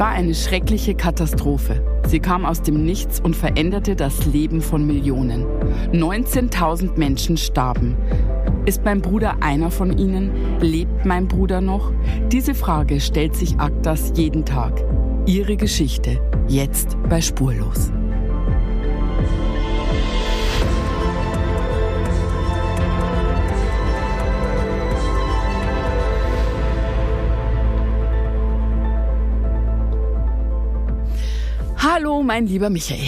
war eine schreckliche Katastrophe. Sie kam aus dem Nichts und veränderte das Leben von Millionen. 19.000 Menschen starben. Ist mein Bruder einer von ihnen? Lebt mein Bruder noch? Diese Frage stellt sich Aktas jeden Tag. Ihre Geschichte jetzt bei Spurlos. Hallo, mein lieber Michael.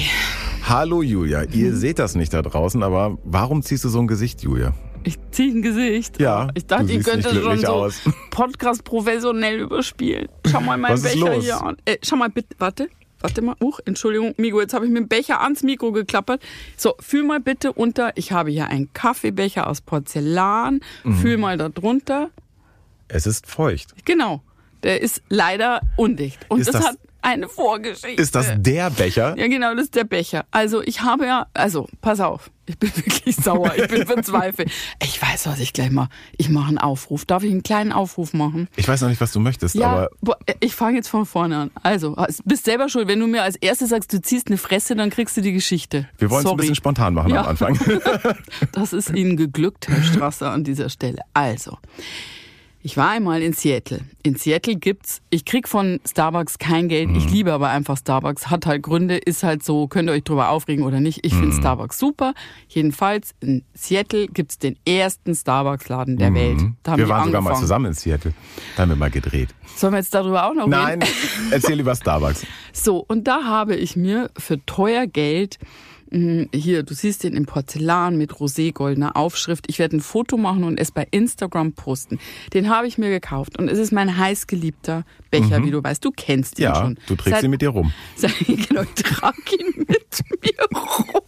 Hallo Julia, ihr seht das nicht da draußen, aber warum ziehst du so ein Gesicht, Julia? Ich ziehe ein Gesicht. Ja, Ich dachte, siehst könnte nicht schon so aus. Podcast professionell überspielen. Schau mal meinen Becher los? hier an. Äh, schau mal bitte, warte. Warte mal. Uch, Entschuldigung, Migo, jetzt habe ich mit dem Becher ans Mikro geklappert. So, fühl mal bitte unter. Ich habe hier einen Kaffeebecher aus Porzellan. Mhm. Fühl mal da drunter. Es ist feucht. Genau. Der ist leider undicht. Und Ist das, das- hat eine Vorgeschichte. Ist das der Becher? Ja, genau, das ist der Becher. Also ich habe ja, also pass auf, ich bin wirklich sauer, ich bin verzweifelt. Ich weiß, was ich gleich mache. Ich mache einen Aufruf. Darf ich einen kleinen Aufruf machen? Ich weiß noch nicht, was du möchtest, Ja, aber boah, ich fange jetzt von vorne an. Also, bist selber schuld. Wenn du mir als erstes sagst, du ziehst eine Fresse, dann kriegst du die Geschichte. wir wollen es ein bisschen spontan machen Ja. am Anfang. Das ist Ihnen geglückt, Herr Strasser, an dieser Stelle. Also, ich war einmal in Seattle. In Seattle gibt's, ich krieg von Starbucks kein Geld. Ich liebe aber einfach Starbucks. Hat halt Gründe, ist halt so, könnt ihr euch drüber aufregen oder nicht. Ich finde Starbucks super. Jedenfalls in Seattle gibt's den ersten Starbucks-Laden der Welt. Da wir waren sogar angefangen. mal zusammen in Seattle. Da haben wir mal gedreht. Sollen wir jetzt darüber auch noch Nein, reden? erzähl über Starbucks. So, und da habe ich mir für teuer Geld, hier, du siehst den in Porzellan mit roségoldener Aufschrift. Ich werde ein Foto machen und es bei Instagram posten. Den habe ich mir gekauft und es ist mein heißgeliebter Becher, wie du weißt. Du kennst ihn Mhm. Ja, schon. du trägst Seit- ihn mit dir rum. Seit, genau, ich trage ihn mit mir rum.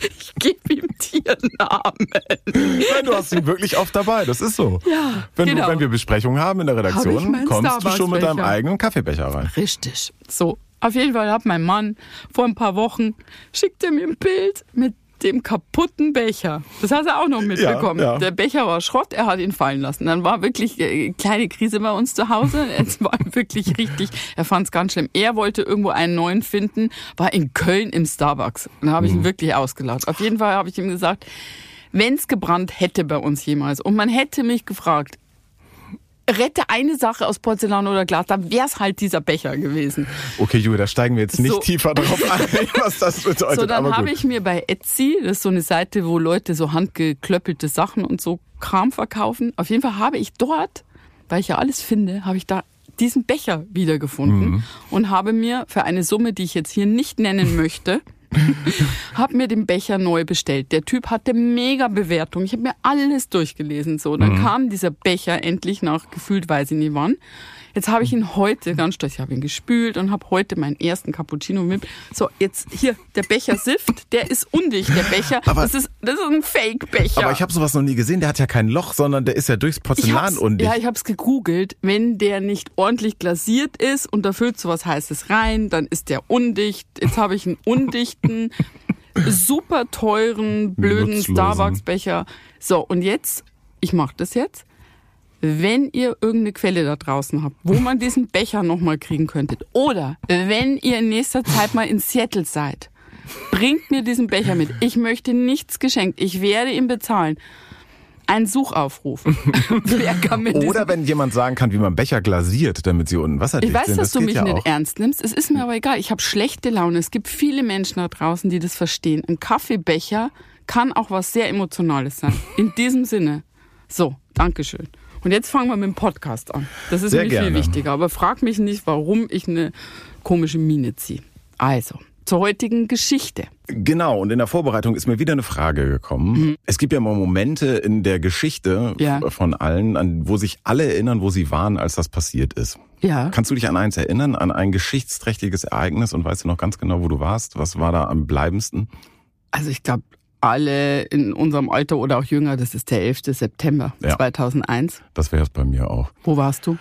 Ich gebe ihm Tiernamen. Nein, du hast ihn wirklich oft dabei, das ist so. Ja, wenn, genau. du, wenn wir Besprechungen haben in der Redaktion, kommst du schon mit deinem eigenen Kaffeebecher rein. Richtig. So, auf jeden Fall hat mein Mann vor ein paar Wochen schickt er mir ein Bild mit dem kaputten Becher. Das hast du auch noch mitbekommen. Ja, ja. Der Becher war Schrott, er hat ihn fallen lassen. Dann war wirklich äh, kleine Krise bei uns zu Hause. Es war wirklich richtig, er fand es ganz schlimm. Er wollte irgendwo einen neuen finden, war in Köln im Starbucks. Dann habe ich Mhm. ihn wirklich ausgelacht. Auf jeden Fall habe ich ihm gesagt, wenn es gebrannt hätte bei uns jemals und man hätte mich gefragt, rette eine Sache aus Porzellan oder Glas, dann wäre es halt dieser Becher gewesen. Okay, Julia, da steigen wir jetzt nicht So. tiefer drauf ein, was das bedeutet. So, dann habe ich mir bei Etsy, das ist so eine Seite, wo Leute so handgeklöppelte Sachen und so Kram verkaufen. Auf jeden Fall habe ich dort, weil ich ja alles finde, habe ich da diesen Becher wiedergefunden Mhm. und habe mir für eine Summe, die ich jetzt hier nicht nennen möchte, habe mir den Becher neu bestellt. Der Typ hatte mega Bewertung. Ich habe mir alles durchgelesen. So, Mhm. dann kam dieser Becher endlich nach gefühlt, weiß ich nicht wann. Jetzt habe ich ihn heute ganz stolz, ich habe ihn gespült und habe heute meinen ersten Cappuccino mit. So, jetzt hier, der Becher Sift, der ist undicht, der Becher. Aber- das, ist, das ist ein Fake-Becher. Aber ich habe sowas noch nie gesehen. Der hat ja kein Loch, sondern der ist ja durchs Porzellan undicht. Ja, ich habe es gegoogelt. Wenn der nicht ordentlich glasiert ist und da füllt sowas Heißes rein, dann ist der undicht. Jetzt habe ich einen undichten, super teuren, blöden. Starbucks-Becher. So, und jetzt, ich mache das jetzt. Wenn ihr irgendeine Quelle da draußen habt, wo man diesen Becher nochmal kriegen könntet, oder wenn ihr in nächster Zeit mal in Seattle seid, bringt mir diesen Becher mit. Ich möchte nichts geschenkt. Ich werde ihn bezahlen. Ein Suchaufruf. Wer kann diesen Oder wenn jemand sagen kann, wie man Becher glasiert, damit sie unten wasserdicht ich weiß, sind. dass das du mich ja nicht auch. ernst nimmst. Es ist mir aber egal. Ich habe schlechte Laune. Es gibt viele Menschen da draußen, die das verstehen. Ein Kaffeebecher kann auch was sehr Emotionales sein. In diesem Sinne. So, Dankeschön. Und jetzt fangen wir mit dem Podcast an. Das ist Sehr mir gerne. viel wichtiger. Aber frag mich nicht, warum ich eine komische Miene ziehe. Also, zur heutigen Geschichte. Genau, und in der Vorbereitung ist mir wieder eine Frage gekommen. Es gibt ja mal Momente in der Geschichte Mhm. Ja. von allen, an wo sich alle erinnern, wo sie waren, als das passiert ist. Ja. Kannst du dich an eins erinnern, an ein geschichtsträchtiges Ereignis und weißt du noch ganz genau, wo du warst? Was war da am bleibendsten? Also ich glaube, alle in unserem Alter oder auch jünger, das ist der 11. September Ja. 2001. Das wäre es bei mir auch. Wo warst du?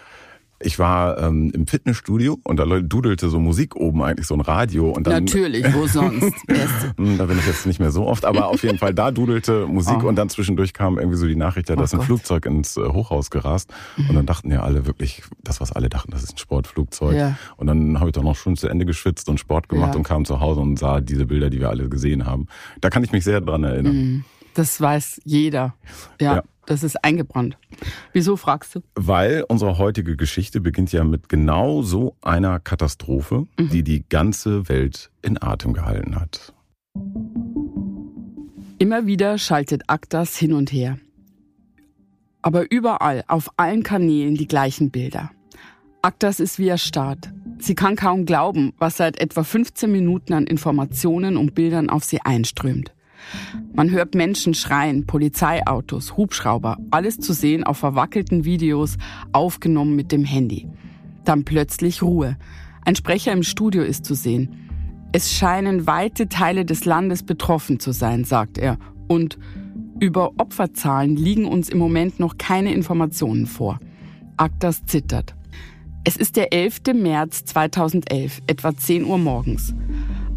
Ich war ähm, im Fitnessstudio und da dudelte so Musik oben eigentlich so ein Radio und dann natürlich wo sonst hm, da bin ich jetzt nicht mehr so oft aber auf jeden Fall da dudelte Musik oh. und dann zwischendurch kam irgendwie so die Nachricht ja dass oh ein Flugzeug ins äh, Hochhaus gerast mhm. und dann dachten ja alle wirklich das was alle dachten das ist ein Sportflugzeug ja. und dann habe ich doch noch schon zu Ende geschwitzt und Sport gemacht ja. und kam zu Hause und sah diese Bilder die wir alle gesehen haben da kann ich mich sehr dran erinnern mhm. das weiß jeder ja. ja. Das ist eingebrannt. Wieso fragst du? Weil unsere heutige Geschichte beginnt ja mit genau so einer Katastrophe, mhm. die die ganze Welt in Atem gehalten hat. Immer wieder schaltet Aktas hin und her. Aber überall, auf allen Kanälen die gleichen Bilder. Aktas ist wie erstarrt. Sie kann kaum glauben, was seit etwa 15 Minuten an Informationen und Bildern auf sie einströmt. Man hört Menschen schreien, Polizeiautos, Hubschrauber, alles zu sehen auf verwackelten Videos, aufgenommen mit dem Handy. Dann plötzlich Ruhe. Ein Sprecher im Studio ist zu sehen. Es scheinen weite Teile des Landes betroffen zu sein, sagt er. Und über Opferzahlen liegen uns im Moment noch keine Informationen vor. Aktas zittert. Es ist der 11. März 2011, etwa 10 Uhr morgens.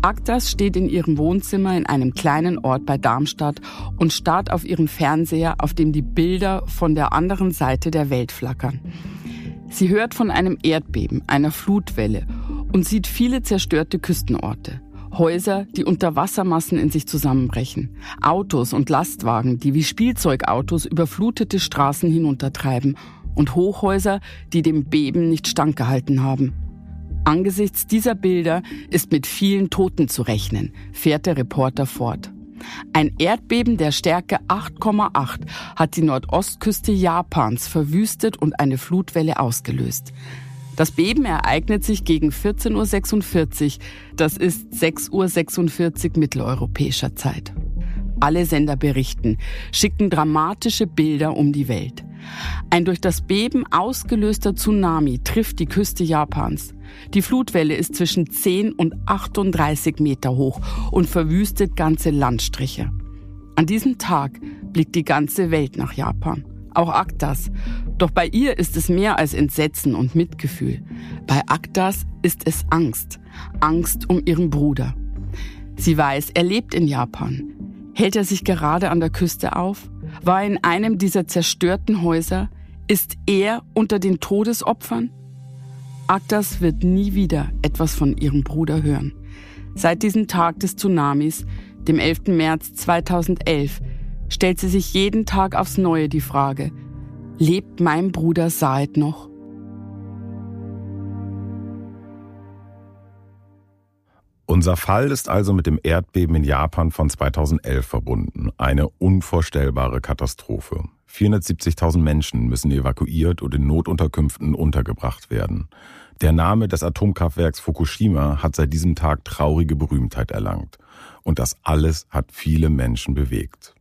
Aktas steht in ihrem Wohnzimmer in einem kleinen Ort bei Darmstadt und starrt auf ihren Fernseher, auf dem die Bilder von der anderen Seite der Welt flackern. Sie hört von einem Erdbeben, einer Flutwelle und sieht viele zerstörte Küstenorte. Häuser, die unter Wassermassen in sich zusammenbrechen. Autos und Lastwagen, die wie Spielzeugautos überflutete Straßen hinuntertreiben. Und Hochhäuser, die dem Beben nicht standgehalten haben. Angesichts dieser Bilder ist mit vielen Toten zu rechnen, fährt der Reporter fort. Ein Erdbeben der Stärke 8,8 hat die Nordostküste Japans verwüstet und eine Flutwelle ausgelöst. Das Beben ereignet sich gegen 14.46 Uhr, das ist 6.46 Uhr mitteleuropäischer Zeit. Alle Sender berichten, schicken dramatische Bilder um die Welt. Ein durch das Beben ausgelöster Tsunami trifft die Küste Japans. Die Flutwelle ist zwischen 10 und 38 Meter hoch und verwüstet ganze Landstriche. An diesem Tag blickt die ganze Welt nach Japan. Auch Aktas. Doch bei ihr ist es mehr als Entsetzen und Mitgefühl. Bei Aktas ist es Angst. Angst um ihren Bruder. Sie weiß, er lebt in Japan. Hält er sich gerade an der Küste auf? War in einem dieser zerstörten Häuser? Ist er unter den Todesopfern? Aktas wird nie wieder etwas von ihrem Bruder hören. Seit diesem Tag des Tsunamis, dem 11. März 2011, stellt sie sich jeden Tag aufs Neue die Frage, lebt mein Bruder Said noch? Unser Fall ist also mit dem Erdbeben in Japan von 2011 verbunden. Eine unvorstellbare Katastrophe. 470.000 Menschen müssen evakuiert und in Notunterkünften untergebracht werden. Der Name des Atomkraftwerks Fukushima hat seit diesem Tag traurige Berühmtheit erlangt. Und das alles hat viele Menschen bewegt.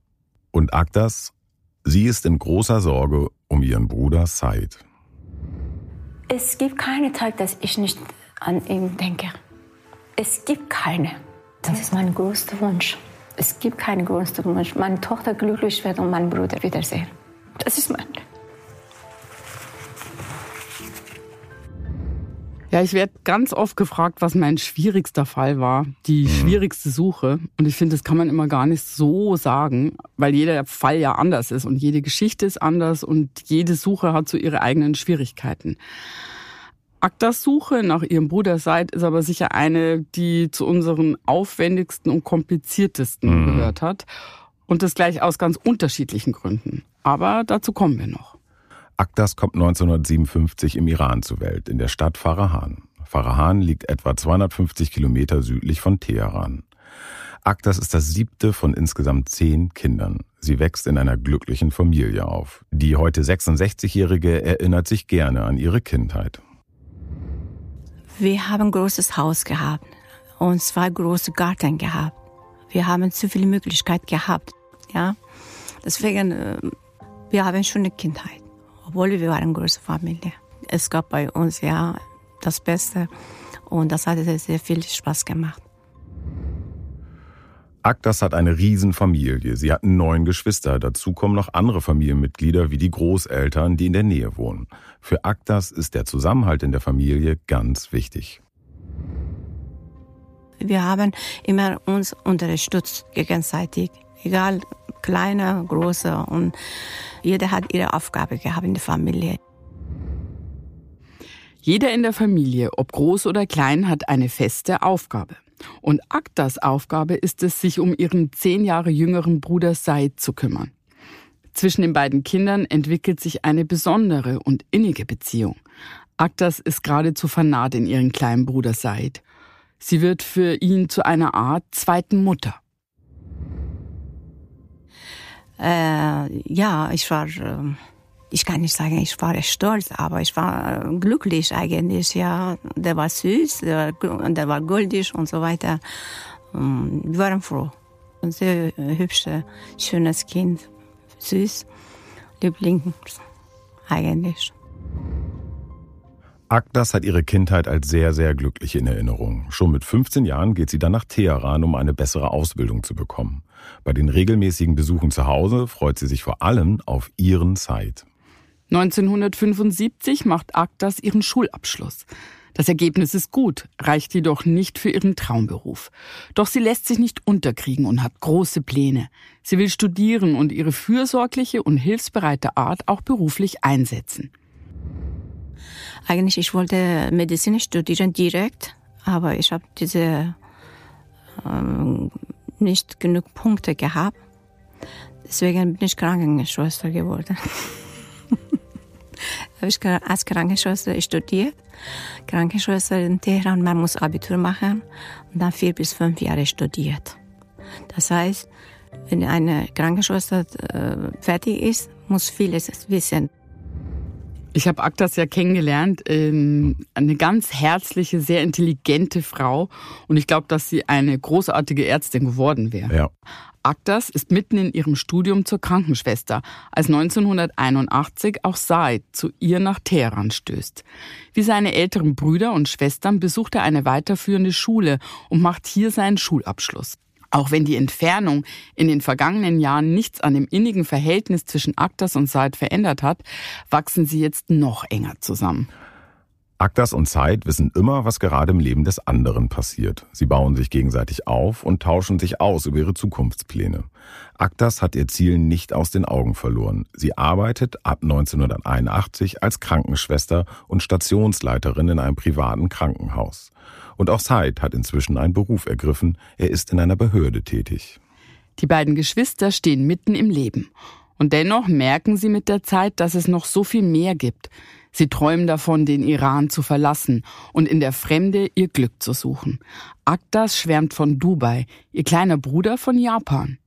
Und Agdas, sie ist in großer Sorge um ihren Bruder Said. Es gibt keine Tag, dass ich nicht an ihn denke. Es gibt keine. Das ist mein größter Wunsch. Es gibt keinen größten Wunsch. Meine Tochter glücklich wird und meinen Bruder wiedersehen. Das ist mein. Ja, ich werde ganz oft gefragt, was mein schwierigster Fall war, die mhm. schwierigste Suche. Und ich finde, das kann man immer gar nicht so sagen, weil jeder Fall ja anders ist und jede Geschichte ist anders und jede Suche hat so ihre eigenen Schwierigkeiten. Aktas Suche nach ihrem Bruder Seid ist aber sicher eine, die zu unseren aufwendigsten und kompliziertesten mhm. gehört hat. Und das gleich aus ganz unterschiedlichen Gründen. Aber dazu kommen wir noch. Akdas kommt 1957 im Iran zur Welt, in der Stadt Farahan. Farahan liegt etwa 250 Kilometer südlich von Teheran. Akdas ist das siebte von insgesamt zehn Kindern. Sie wächst in einer glücklichen Familie auf. Die heute 66-Jährige erinnert sich gerne an ihre Kindheit. Wir haben ein großes Haus gehabt und zwei große Garten gehabt. Wir haben zu viele Möglichkeiten gehabt. Ja, deswegen, äh, wir haben schon eine Kindheit obwohl wir waren eine große Familie. Es gab bei uns ja das Beste und das hat sehr, sehr viel Spaß gemacht. Agdas hat eine Riesenfamilie. Sie hat neun Geschwister. Dazu kommen noch andere Familienmitglieder wie die Großeltern, die in der Nähe wohnen. Für Agdas ist der Zusammenhalt in der Familie ganz wichtig. Wir haben immer uns unterstützt gegenseitig, egal kleiner, großer und jeder hat ihre Aufgabe gehabt in der Familie. Jeder in der Familie, ob groß oder klein, hat eine feste Aufgabe. Und Aktas Aufgabe ist es, sich um ihren zehn Jahre jüngeren Bruder Said zu kümmern. Zwischen den beiden Kindern entwickelt sich eine besondere und innige Beziehung. Aktas ist geradezu vernarrt in ihren kleinen Bruder Said. Sie wird für ihn zu einer Art zweiten Mutter. Äh, ja, ich war, äh, ich kann nicht sagen, ich war stolz, aber ich war äh, glücklich eigentlich. Ja, der war süß, der war, der war goldig und so weiter. Ähm, wir waren froh. Ein sehr hübsches, schönes Kind, süß, Liebling eigentlich. Agdas hat ihre Kindheit als sehr, sehr glücklich in Erinnerung. Schon mit 15 Jahren geht sie dann nach Teheran, um eine bessere Ausbildung zu bekommen. Bei den regelmäßigen Besuchen zu Hause freut sie sich vor allem auf ihren Zeit. 1975 macht Agdas ihren Schulabschluss. Das Ergebnis ist gut, reicht jedoch nicht für ihren Traumberuf. Doch sie lässt sich nicht unterkriegen und hat große Pläne. Sie will studieren und ihre fürsorgliche und hilfsbereite Art auch beruflich einsetzen. Eigentlich, ich wollte Medizin studieren direkt, aber ich habe diese ähm, nicht genug Punkte gehabt. Deswegen bin ich Krankenschwester geworden. habe ich als Krankenschwester studiert. Krankenschwester in Teheran, man muss Abitur machen und dann vier bis fünf Jahre studiert. Das heißt, wenn eine Krankenschwester äh, fertig ist, muss vieles wissen. Ich habe Aktas ja kennengelernt, ähm, eine ganz herzliche, sehr intelligente Frau und ich glaube, dass sie eine großartige Ärztin geworden wäre. Ja. Aktas ist mitten in ihrem Studium zur Krankenschwester, als 1981 auch Said zu ihr nach Teheran stößt. Wie seine älteren Brüder und Schwestern besucht er eine weiterführende Schule und macht hier seinen Schulabschluss. Auch wenn die Entfernung in den vergangenen Jahren nichts an dem innigen Verhältnis zwischen Aktas und Said verändert hat, wachsen sie jetzt noch enger zusammen. Aktas und Zeit wissen immer, was gerade im Leben des anderen passiert. Sie bauen sich gegenseitig auf und tauschen sich aus über ihre Zukunftspläne. Aktas hat ihr Ziel nicht aus den Augen verloren. Sie arbeitet ab 1981 als Krankenschwester und Stationsleiterin in einem privaten Krankenhaus. Und auch Said hat inzwischen einen Beruf ergriffen. Er ist in einer Behörde tätig. Die beiden Geschwister stehen mitten im Leben. Und dennoch merken sie mit der Zeit, dass es noch so viel mehr gibt. Sie träumen davon, den Iran zu verlassen und in der Fremde ihr Glück zu suchen. Aktas schwärmt von Dubai, ihr kleiner Bruder von Japan.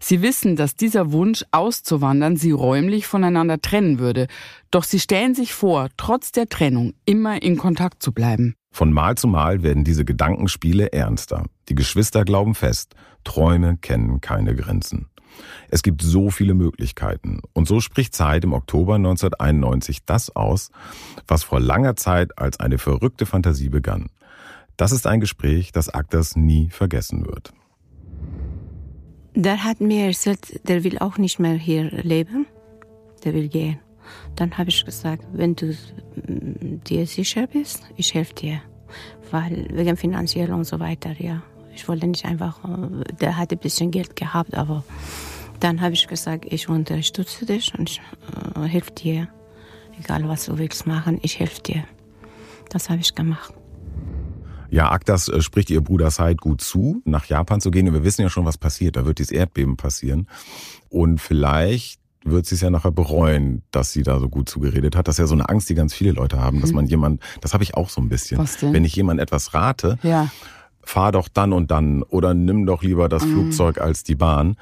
Sie wissen, dass dieser Wunsch auszuwandern sie räumlich voneinander trennen würde, doch sie stellen sich vor, trotz der Trennung immer in Kontakt zu bleiben. Von Mal zu Mal werden diese Gedankenspiele ernster. Die Geschwister glauben fest, Träume kennen keine Grenzen. Es gibt so viele Möglichkeiten. Und so spricht Zeit im Oktober 1991 das aus, was vor langer Zeit als eine verrückte Fantasie begann. Das ist ein Gespräch, das Aktas nie vergessen wird. Der hat mir erzählt, der will auch nicht mehr hier leben. Der will gehen. Dann habe ich gesagt, wenn du mm, dir sicher bist, ich helfe dir. Weil wegen finanziell und so weiter, ja. Ich wollte nicht einfach, äh, der hatte ein bisschen Geld gehabt, aber dann habe ich gesagt, ich unterstütze dich und ich äh, helfe dir. Egal was du willst machen, ich helfe dir. Das habe ich gemacht. Ja, Aktas äh, spricht ihr Bruder Said gut zu, nach Japan zu gehen. Und wir wissen ja schon, was passiert. Da wird dieses Erdbeben passieren. Und vielleicht wird sie es ja nachher bereuen, dass sie da so gut zugeredet hat. Das ist ja so eine Angst, die ganz viele Leute haben, dass mhm. man jemand, das habe ich auch so ein bisschen. Was denn? Wenn ich jemand etwas rate, ja fahr doch dann und dann oder nimm doch lieber das mhm. Flugzeug als die Bahn.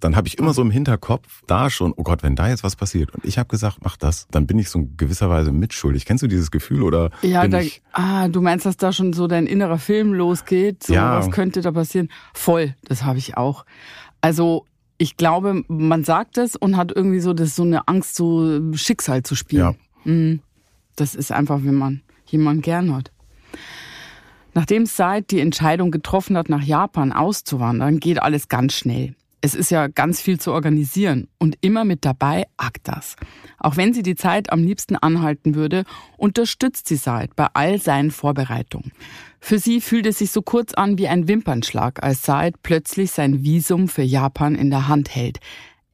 Dann habe ich immer so im Hinterkopf da schon, oh Gott, wenn da jetzt was passiert. Und ich habe gesagt, mach das. Dann bin ich so in gewisser Weise mitschuldig. Kennst du dieses Gefühl oder? Ja, da, ich, ah, du meinst, dass da schon so dein innerer Film losgeht. So, ja. was könnte da passieren? Voll, das habe ich auch. Also ich glaube, man sagt es und hat irgendwie so das so eine Angst, so Schicksal zu spielen. Ja. Mhm. Das ist einfach, wenn man jemanden gern hat. Nachdem Said die Entscheidung getroffen hat, nach Japan auszuwandern, geht alles ganz schnell. Es ist ja ganz viel zu organisieren und immer mit dabei Aktas. Auch wenn sie die Zeit am liebsten anhalten würde, unterstützt sie Said bei all seinen Vorbereitungen. Für sie fühlt es sich so kurz an wie ein Wimpernschlag, als Said plötzlich sein Visum für Japan in der Hand hält.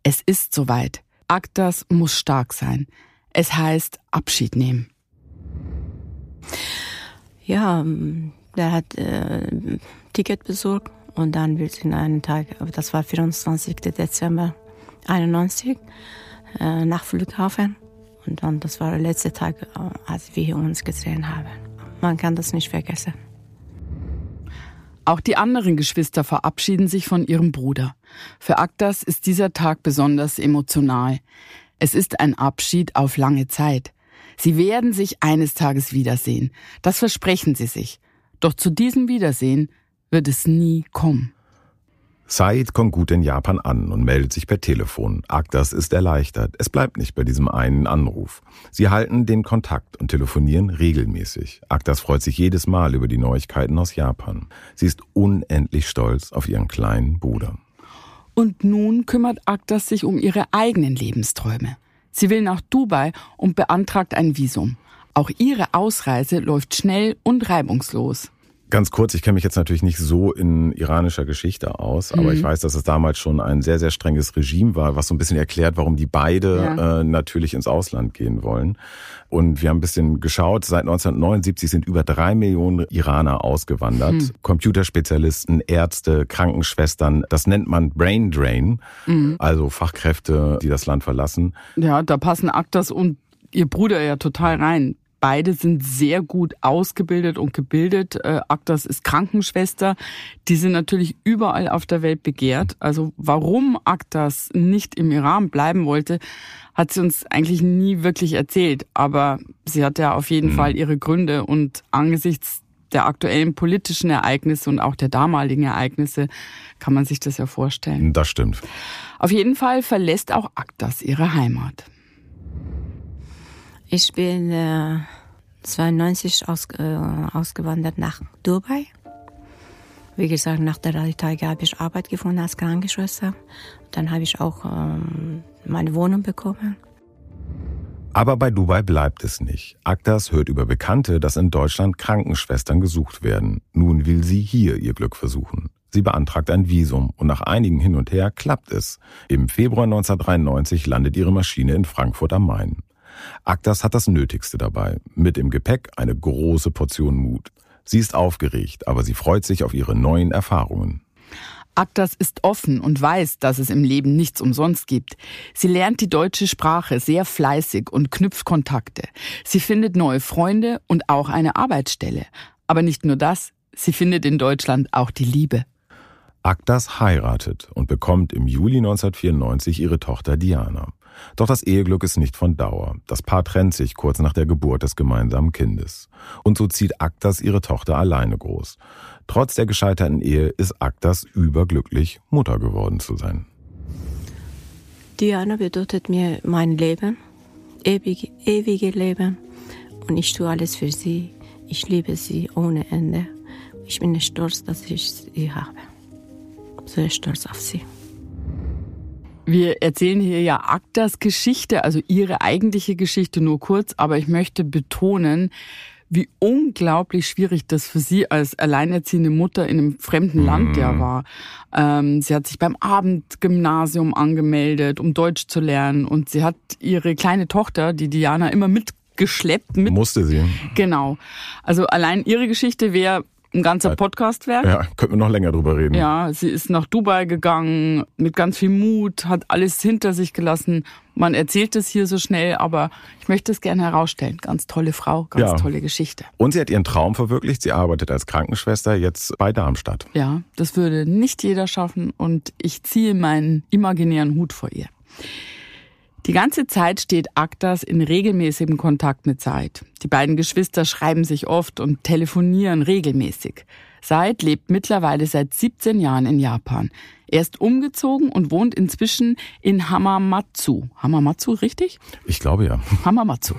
Es ist soweit. Aktas muss stark sein. Es heißt Abschied nehmen. Ja, der hat äh, Ticket besorgt und dann wird in einen Tag, das war 24. Dezember 91, äh, nach Flughafen. Und dann, das war der letzte Tag, äh, als wir uns gesehen haben. Man kann das nicht vergessen. Auch die anderen Geschwister verabschieden sich von ihrem Bruder. Für Aktas ist dieser Tag besonders emotional. Es ist ein Abschied auf lange Zeit. Sie werden sich eines Tages wiedersehen. Das versprechen sie sich. Doch zu diesem Wiedersehen wird es nie kommen. Said kommt gut in Japan an und meldet sich per Telefon. Agdas ist erleichtert. Es bleibt nicht bei diesem einen Anruf. Sie halten den Kontakt und telefonieren regelmäßig. Agdas freut sich jedes Mal über die Neuigkeiten aus Japan. Sie ist unendlich stolz auf ihren kleinen Bruder. Und nun kümmert Agdas sich um ihre eigenen Lebensträume. Sie will nach Dubai und beantragt ein Visum. Auch ihre Ausreise läuft schnell und reibungslos. Ganz kurz, ich kenne mich jetzt natürlich nicht so in iranischer Geschichte aus, aber mhm. ich weiß, dass es damals schon ein sehr, sehr strenges Regime war, was so ein bisschen erklärt, warum die beide ja. äh, natürlich ins Ausland gehen wollen. Und wir haben ein bisschen geschaut, seit 1979 sind über drei Millionen Iraner ausgewandert. Mhm. Computerspezialisten, Ärzte, Krankenschwestern, das nennt man Brain Drain, mhm. also Fachkräfte, die das Land verlassen. Ja, da passen Aktas und ihr Bruder ja total rein. Beide sind sehr gut ausgebildet und gebildet. Äh, Aktas ist Krankenschwester. Die sind natürlich überall auf der Welt begehrt. Also warum Aktas nicht im Iran bleiben wollte, hat sie uns eigentlich nie wirklich erzählt. Aber sie hat ja auf jeden mhm. Fall ihre Gründe und angesichts der aktuellen politischen Ereignisse und auch der damaligen Ereignisse kann man sich das ja vorstellen. Das stimmt. Auf jeden Fall verlässt auch Aktas ihre Heimat. Ich bin äh, 92 aus, äh, ausgewandert nach Dubai. Wie gesagt, nach drei Tagen habe ich Arbeit gefunden als Krankenschwester. Dann habe ich auch ähm, meine Wohnung bekommen. Aber bei Dubai bleibt es nicht. Aktas hört über Bekannte, dass in Deutschland Krankenschwestern gesucht werden. Nun will sie hier ihr Glück versuchen. Sie beantragt ein Visum und nach einigen Hin und Her klappt es. Im Februar 1993 landet ihre Maschine in Frankfurt am Main. Aktas hat das Nötigste dabei. Mit im Gepäck eine große Portion Mut. Sie ist aufgeregt, aber sie freut sich auf ihre neuen Erfahrungen. Aktas ist offen und weiß, dass es im Leben nichts umsonst gibt. Sie lernt die deutsche Sprache sehr fleißig und knüpft Kontakte. Sie findet neue Freunde und auch eine Arbeitsstelle. Aber nicht nur das, sie findet in Deutschland auch die Liebe. Aktas heiratet und bekommt im Juli 1994 ihre Tochter Diana. Doch das Eheglück ist nicht von Dauer. Das Paar trennt sich kurz nach der Geburt des gemeinsamen Kindes. Und so zieht Aktas ihre Tochter alleine groß. Trotz der gescheiterten Ehe ist Aktas überglücklich, Mutter geworden zu sein. Diana bedeutet mir mein Leben, ewige, ewige Leben. Und ich tue alles für sie. Ich liebe sie ohne Ende. Ich bin stolz, dass ich sie habe. Sehr stolz auf sie. Wir erzählen hier ja Aktas Geschichte, also ihre eigentliche Geschichte nur kurz, aber ich möchte betonen, wie unglaublich schwierig das für sie als alleinerziehende Mutter in einem fremden Land ja mhm. war. Ähm, sie hat sich beim Abendgymnasium angemeldet, um Deutsch zu lernen und sie hat ihre kleine Tochter, die Diana, immer mitgeschleppt. Mit, Musste sie. Genau. Also allein ihre Geschichte wäre ein ganzer Podcast wäre. Ja, könnten wir noch länger drüber reden. Ja, sie ist nach Dubai gegangen mit ganz viel Mut, hat alles hinter sich gelassen. Man erzählt es hier so schnell, aber ich möchte es gerne herausstellen. Ganz tolle Frau, ganz ja. tolle Geschichte. Und sie hat ihren Traum verwirklicht. Sie arbeitet als Krankenschwester jetzt bei Darmstadt. Ja, das würde nicht jeder schaffen und ich ziehe meinen imaginären Hut vor ihr. Die ganze Zeit steht Aktas in regelmäßigem Kontakt mit Said. Die beiden Geschwister schreiben sich oft und telefonieren regelmäßig. Said lebt mittlerweile seit 17 Jahren in Japan. Er ist umgezogen und wohnt inzwischen in Hamamatsu. Hamamatsu, richtig? Ich glaube ja. Hamamatsu.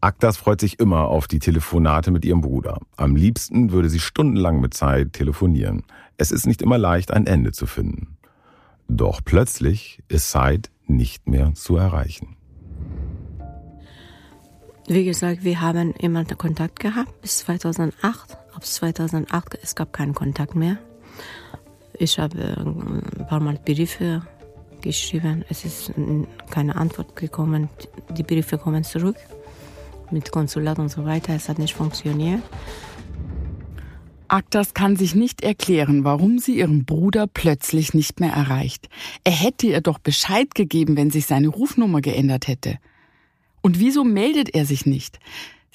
Aktas freut sich immer auf die Telefonate mit ihrem Bruder. Am liebsten würde sie stundenlang mit Said telefonieren. Es ist nicht immer leicht, ein Ende zu finden. Doch plötzlich ist Said nicht mehr zu erreichen. Wie gesagt, wir haben immer Kontakt gehabt bis 2008. Ab 2008 es gab keinen Kontakt mehr. Ich habe ein paar Mal Briefe geschrieben. Es ist keine Antwort gekommen. Die Briefe kommen zurück mit Konsulat und so weiter. Es hat nicht funktioniert. Aktas kann sich nicht erklären, warum sie ihren Bruder plötzlich nicht mehr erreicht. Er hätte ihr doch Bescheid gegeben, wenn sich seine Rufnummer geändert hätte. Und wieso meldet er sich nicht?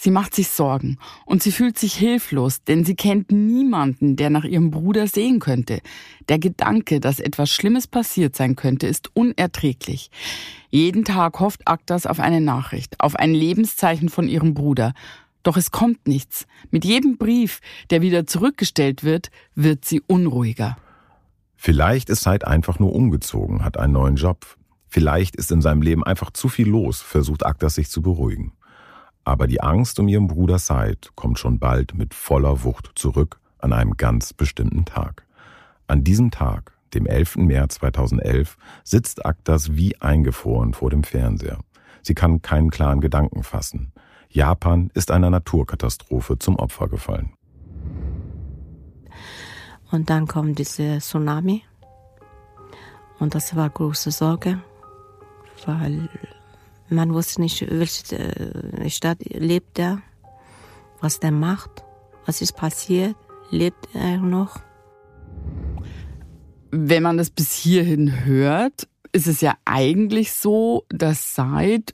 Sie macht sich Sorgen und sie fühlt sich hilflos, denn sie kennt niemanden, der nach ihrem Bruder sehen könnte. Der Gedanke, dass etwas Schlimmes passiert sein könnte, ist unerträglich. Jeden Tag hofft Aktas auf eine Nachricht, auf ein Lebenszeichen von ihrem Bruder. Doch es kommt nichts. Mit jedem Brief, der wieder zurückgestellt wird, wird sie unruhiger. Vielleicht ist Said einfach nur umgezogen, hat einen neuen Job. Vielleicht ist in seinem Leben einfach zu viel los, versucht Aktas sich zu beruhigen. Aber die Angst um ihren Bruder Said kommt schon bald mit voller Wucht zurück an einem ganz bestimmten Tag. An diesem Tag, dem 11. März 2011, sitzt Aktas wie eingefroren vor dem Fernseher. Sie kann keinen klaren Gedanken fassen. Japan ist einer Naturkatastrophe zum Opfer gefallen. Und dann kommt diese Tsunami. Und das war große Sorge, weil man wusste nicht, welche äh, Stadt lebt er, was der macht, was ist passiert, lebt er noch. Wenn man das bis hierhin hört, ist es ja eigentlich so, dass seit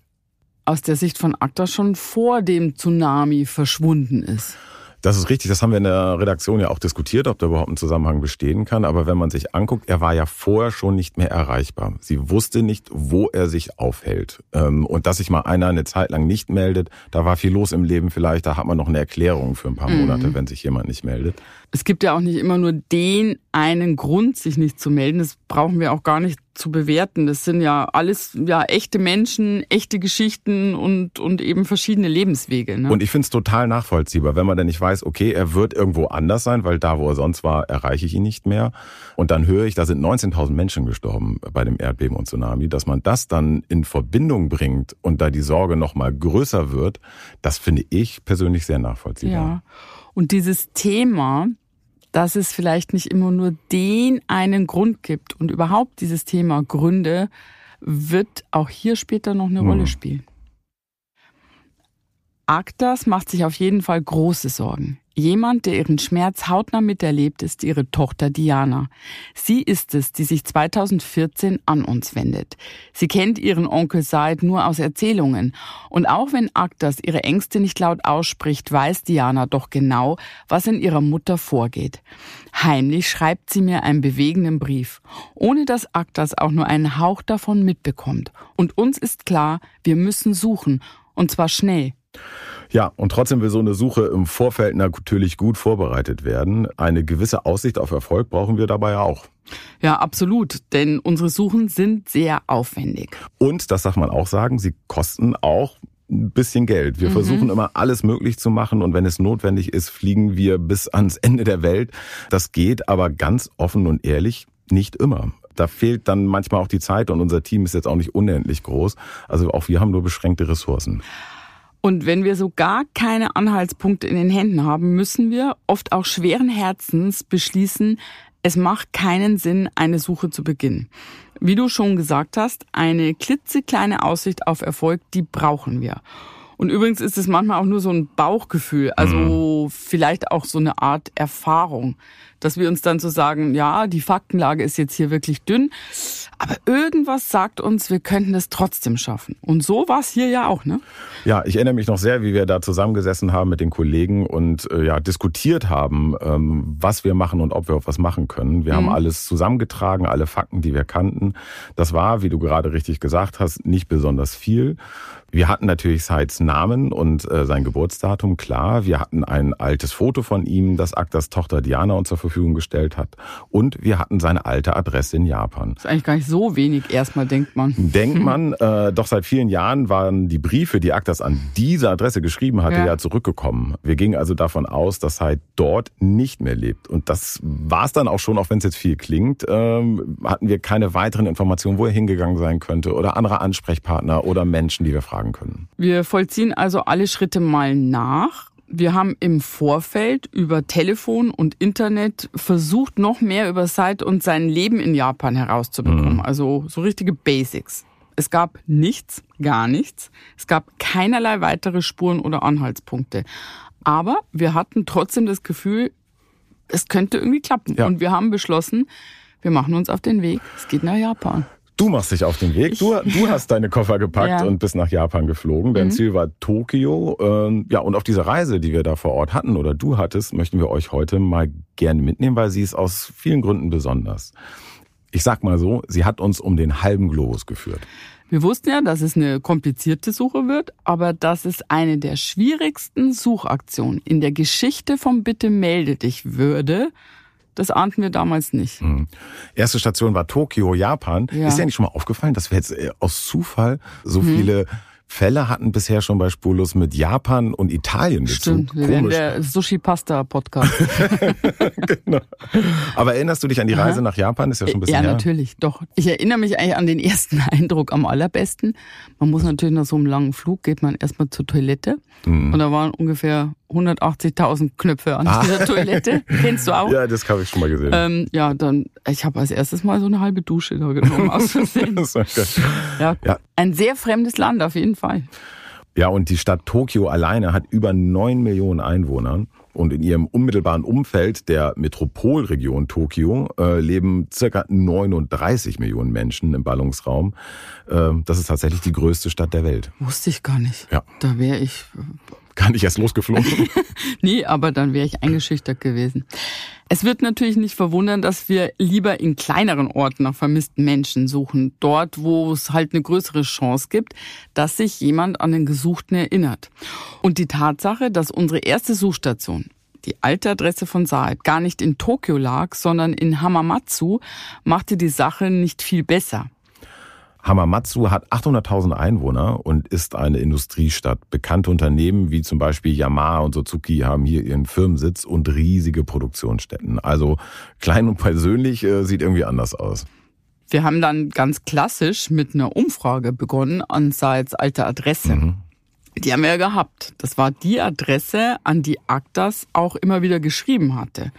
aus der Sicht von ACTA schon vor dem Tsunami verschwunden ist. Das ist richtig, das haben wir in der Redaktion ja auch diskutiert, ob da überhaupt ein Zusammenhang bestehen kann. Aber wenn man sich anguckt, er war ja vorher schon nicht mehr erreichbar. Sie wusste nicht, wo er sich aufhält. Ähm, und dass sich mal einer eine Zeit lang nicht meldet, da war viel los im Leben vielleicht, da hat man noch eine Erklärung für ein paar mhm. Monate, mhm. wenn sich jemand nicht meldet. Es gibt ja auch nicht immer nur den einen Grund, sich nicht zu melden. Das brauchen wir auch gar nicht zu bewerten. Das sind ja alles ja echte Menschen, echte Geschichten und, und eben verschiedene Lebenswege. Ne? Und ich finde es total nachvollziehbar, wenn man dann nicht weiß, okay, er wird irgendwo anders sein, weil da, wo er sonst war, erreiche ich ihn nicht mehr. Und dann höre ich, da sind 19.000 Menschen gestorben bei dem Erdbeben und Tsunami. Dass man das dann in Verbindung bringt und da die Sorge noch mal größer wird, das finde ich persönlich sehr nachvollziehbar. Ja. Und dieses Thema, dass es vielleicht nicht immer nur den einen Grund gibt und überhaupt dieses Thema Gründe wird auch hier später noch eine mhm. Rolle spielen. Agdas macht sich auf jeden Fall große Sorgen. Jemand, der ihren Schmerz hautnah miterlebt, ist ihre Tochter Diana. Sie ist es, die sich 2014 an uns wendet. Sie kennt ihren Onkel Said nur aus Erzählungen. Und auch wenn Aktas ihre Ängste nicht laut ausspricht, weiß Diana doch genau, was in ihrer Mutter vorgeht. Heimlich schreibt sie mir einen bewegenden Brief, ohne dass Aktas auch nur einen Hauch davon mitbekommt. Und uns ist klar, wir müssen suchen. Und zwar schnell. Ja, und trotzdem will so eine Suche im Vorfeld natürlich gut vorbereitet werden. Eine gewisse Aussicht auf Erfolg brauchen wir dabei auch. Ja, absolut, denn unsere Suchen sind sehr aufwendig. Und, das darf man auch sagen, sie kosten auch ein bisschen Geld. Wir mhm. versuchen immer alles möglich zu machen und wenn es notwendig ist, fliegen wir bis ans Ende der Welt. Das geht aber ganz offen und ehrlich nicht immer. Da fehlt dann manchmal auch die Zeit und unser Team ist jetzt auch nicht unendlich groß. Also auch wir haben nur beschränkte Ressourcen. Und wenn wir so gar keine Anhaltspunkte in den Händen haben, müssen wir oft auch schweren Herzens beschließen, es macht keinen Sinn, eine Suche zu beginnen. Wie du schon gesagt hast, eine klitzekleine Aussicht auf Erfolg, die brauchen wir. Und übrigens ist es manchmal auch nur so ein Bauchgefühl, also mhm. vielleicht auch so eine Art Erfahrung, dass wir uns dann so sagen, ja, die Faktenlage ist jetzt hier wirklich dünn, aber irgendwas sagt uns, wir könnten es trotzdem schaffen. Und so war es hier ja auch, ne? Ja, ich erinnere mich noch sehr, wie wir da zusammengesessen haben mit den Kollegen und äh, ja diskutiert haben, ähm, was wir machen und ob wir auf was machen können. Wir mhm. haben alles zusammengetragen, alle Fakten, die wir kannten. Das war, wie du gerade richtig gesagt hast, nicht besonders viel. Wir hatten natürlich Seids Namen und äh, sein Geburtsdatum, klar. Wir hatten ein altes Foto von ihm, das Aktas Tochter Diana uns zur Verfügung gestellt hat. Und wir hatten seine alte Adresse in Japan. Das ist eigentlich gar nicht so wenig, erstmal denkt man. Denkt man, äh, doch seit vielen Jahren waren die Briefe, die Aktas an diese Adresse geschrieben hatte, ja. ja zurückgekommen. Wir gingen also davon aus, dass Heid dort nicht mehr lebt. Und das war es dann auch schon, auch wenn es jetzt viel klingt, ähm, hatten wir keine weiteren Informationen, wo er hingegangen sein könnte oder andere Ansprechpartner oder Menschen, die wir fragen können. Wir vollziehen also alle Schritte mal nach. Wir haben im Vorfeld über Telefon und Internet versucht, noch mehr über Said und sein Leben in Japan herauszubekommen. Mhm. Also so richtige Basics. Es gab nichts, gar nichts. Es gab keinerlei weitere Spuren oder Anhaltspunkte. Aber wir hatten trotzdem das Gefühl, es könnte irgendwie klappen. Ja. Und wir haben beschlossen, wir machen uns auf den Weg. Es geht nach Japan. Du machst dich auf den Weg. Du, du hast deine Koffer gepackt ja. und bist nach Japan geflogen. Dein mhm. Ziel war Tokio. Ähm, ja, und auf dieser Reise, die wir da vor Ort hatten oder du hattest, möchten wir euch heute mal gerne mitnehmen, weil sie ist aus vielen Gründen besonders. Ich sag mal so, sie hat uns um den halben Globus geführt. Wir wussten ja, dass es eine komplizierte Suche wird, aber dass es eine der schwierigsten Suchaktionen in der Geschichte vom Bitte melde dich würde, das ahnten wir damals nicht. Mhm. Erste Station war Tokio, Japan. Ja. Ist ja nicht schon mal aufgefallen, dass wir jetzt äh, aus Zufall so mhm. viele Fälle hatten bisher schon bei Spurlos mit Japan und Italien Bezug. Stimmt, wir werden der Sushi-Pasta-Podcast. genau. Aber erinnerst du dich an die Reise Aha. nach Japan? Ist ja schon ein bisschen Ja, her. natürlich, doch. Ich erinnere mich eigentlich an den ersten Eindruck am allerbesten. Man muss natürlich nach so einem langen Flug, geht man erstmal zur Toilette. Mhm. Und da waren ungefähr 180.000 Knöpfe an ah. dieser Toilette. Kennst du auch? Ja, das habe ich schon mal gesehen. Ähm, ja, dann, ich habe als erstes mal so eine halbe Dusche da genommen aus Versehen. ja, ja, ein sehr fremdes Land auf jeden Fall. Ja, und die Stadt Tokio alleine hat über neun Millionen Einwohner. Und in ihrem unmittelbaren Umfeld der Metropolregion Tokio äh, leben circa 39 Millionen Menschen im Ballungsraum. Äh, das ist tatsächlich die größte Stadt der Welt. Wusste ich gar nicht. Ja. Da wäre ich gar nicht erst losgeflogen. nee, aber dann wäre ich eingeschüchtert gewesen. Es wird natürlich nicht verwundern, dass wir lieber in kleineren Orten nach vermissten Menschen suchen. Dort, wo es halt eine größere Chance gibt, dass sich jemand an den Gesuchten erinnert. Und die Tatsache, dass unsere erste Suchstation die alte Adresse von Saad gar nicht in Tokio lag, sondern in Hamamatsu, machte die Sache nicht viel besser. Hamamatsu hat 800.000 Einwohner und ist eine Industriestadt. Bekannte Unternehmen wie zum Beispiel Yamaha und Suzuki haben hier ihren Firmensitz und riesige Produktionsstätten. Also klein und persönlich äh, sieht irgendwie anders aus. Wir haben dann ganz klassisch mit einer Umfrage begonnen an Seits alte Adresse. Mhm. Die haben wir ja gehabt. Das war die Adresse, an die Aktas auch immer wieder geschrieben hatte.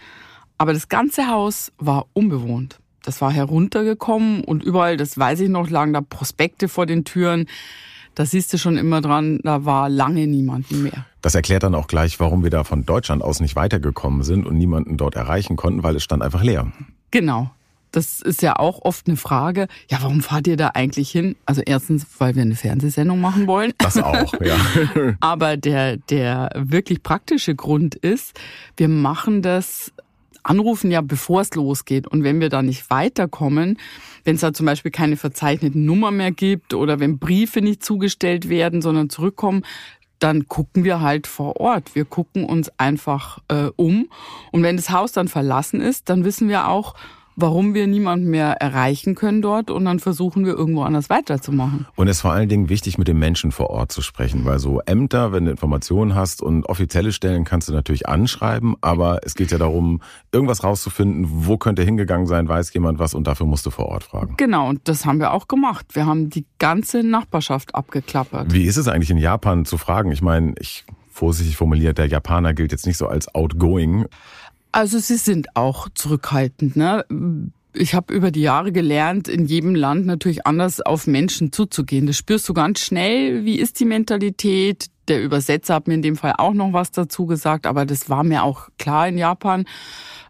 Aber das ganze Haus war unbewohnt. Das war heruntergekommen und überall, das weiß ich noch, lagen da Prospekte vor den Türen. Da siehst du schon immer dran, da war lange niemanden mehr. Das erklärt dann auch gleich, warum wir da von Deutschland aus nicht weitergekommen sind und niemanden dort erreichen konnten, weil es stand einfach leer. Genau. Das ist ja auch oft eine Frage. Ja, warum fahrt ihr da eigentlich hin? Also erstens, weil wir eine Fernsehsendung machen wollen. Das auch, ja. Aber der, der wirklich praktische Grund ist, wir machen das anrufen ja, bevor es losgeht. Und wenn wir da nicht weiterkommen, wenn es da zum Beispiel keine verzeichneten Nummer mehr gibt oder wenn Briefe nicht zugestellt werden, sondern zurückkommen, dann gucken wir halt vor Ort. Wir gucken uns einfach äh, um. Und wenn das Haus dann verlassen ist, dann wissen wir auch, warum wir niemanden mehr erreichen können dort und dann versuchen wir irgendwo anders weiterzumachen. Und es ist vor allen Dingen wichtig, mit den Menschen vor Ort zu sprechen, weil so Ämter, wenn du Informationen hast und offizielle Stellen kannst du natürlich anschreiben, aber es geht ja darum, irgendwas rauszufinden, wo könnte hingegangen sein, weiß jemand was und dafür musst du vor Ort fragen. Genau, und das haben wir auch gemacht. Wir haben die ganze Nachbarschaft abgeklappert. Wie ist es eigentlich in Japan zu fragen? Ich meine, ich vorsichtig formuliert, der Japaner gilt jetzt nicht so als outgoing. Also sie sind auch zurückhaltend. Ne? Ich habe über die Jahre gelernt, in jedem Land natürlich anders auf Menschen zuzugehen. Das spürst du ganz schnell. Wie ist die Mentalität? Der Übersetzer hat mir in dem Fall auch noch was dazu gesagt, aber das war mir auch klar in Japan.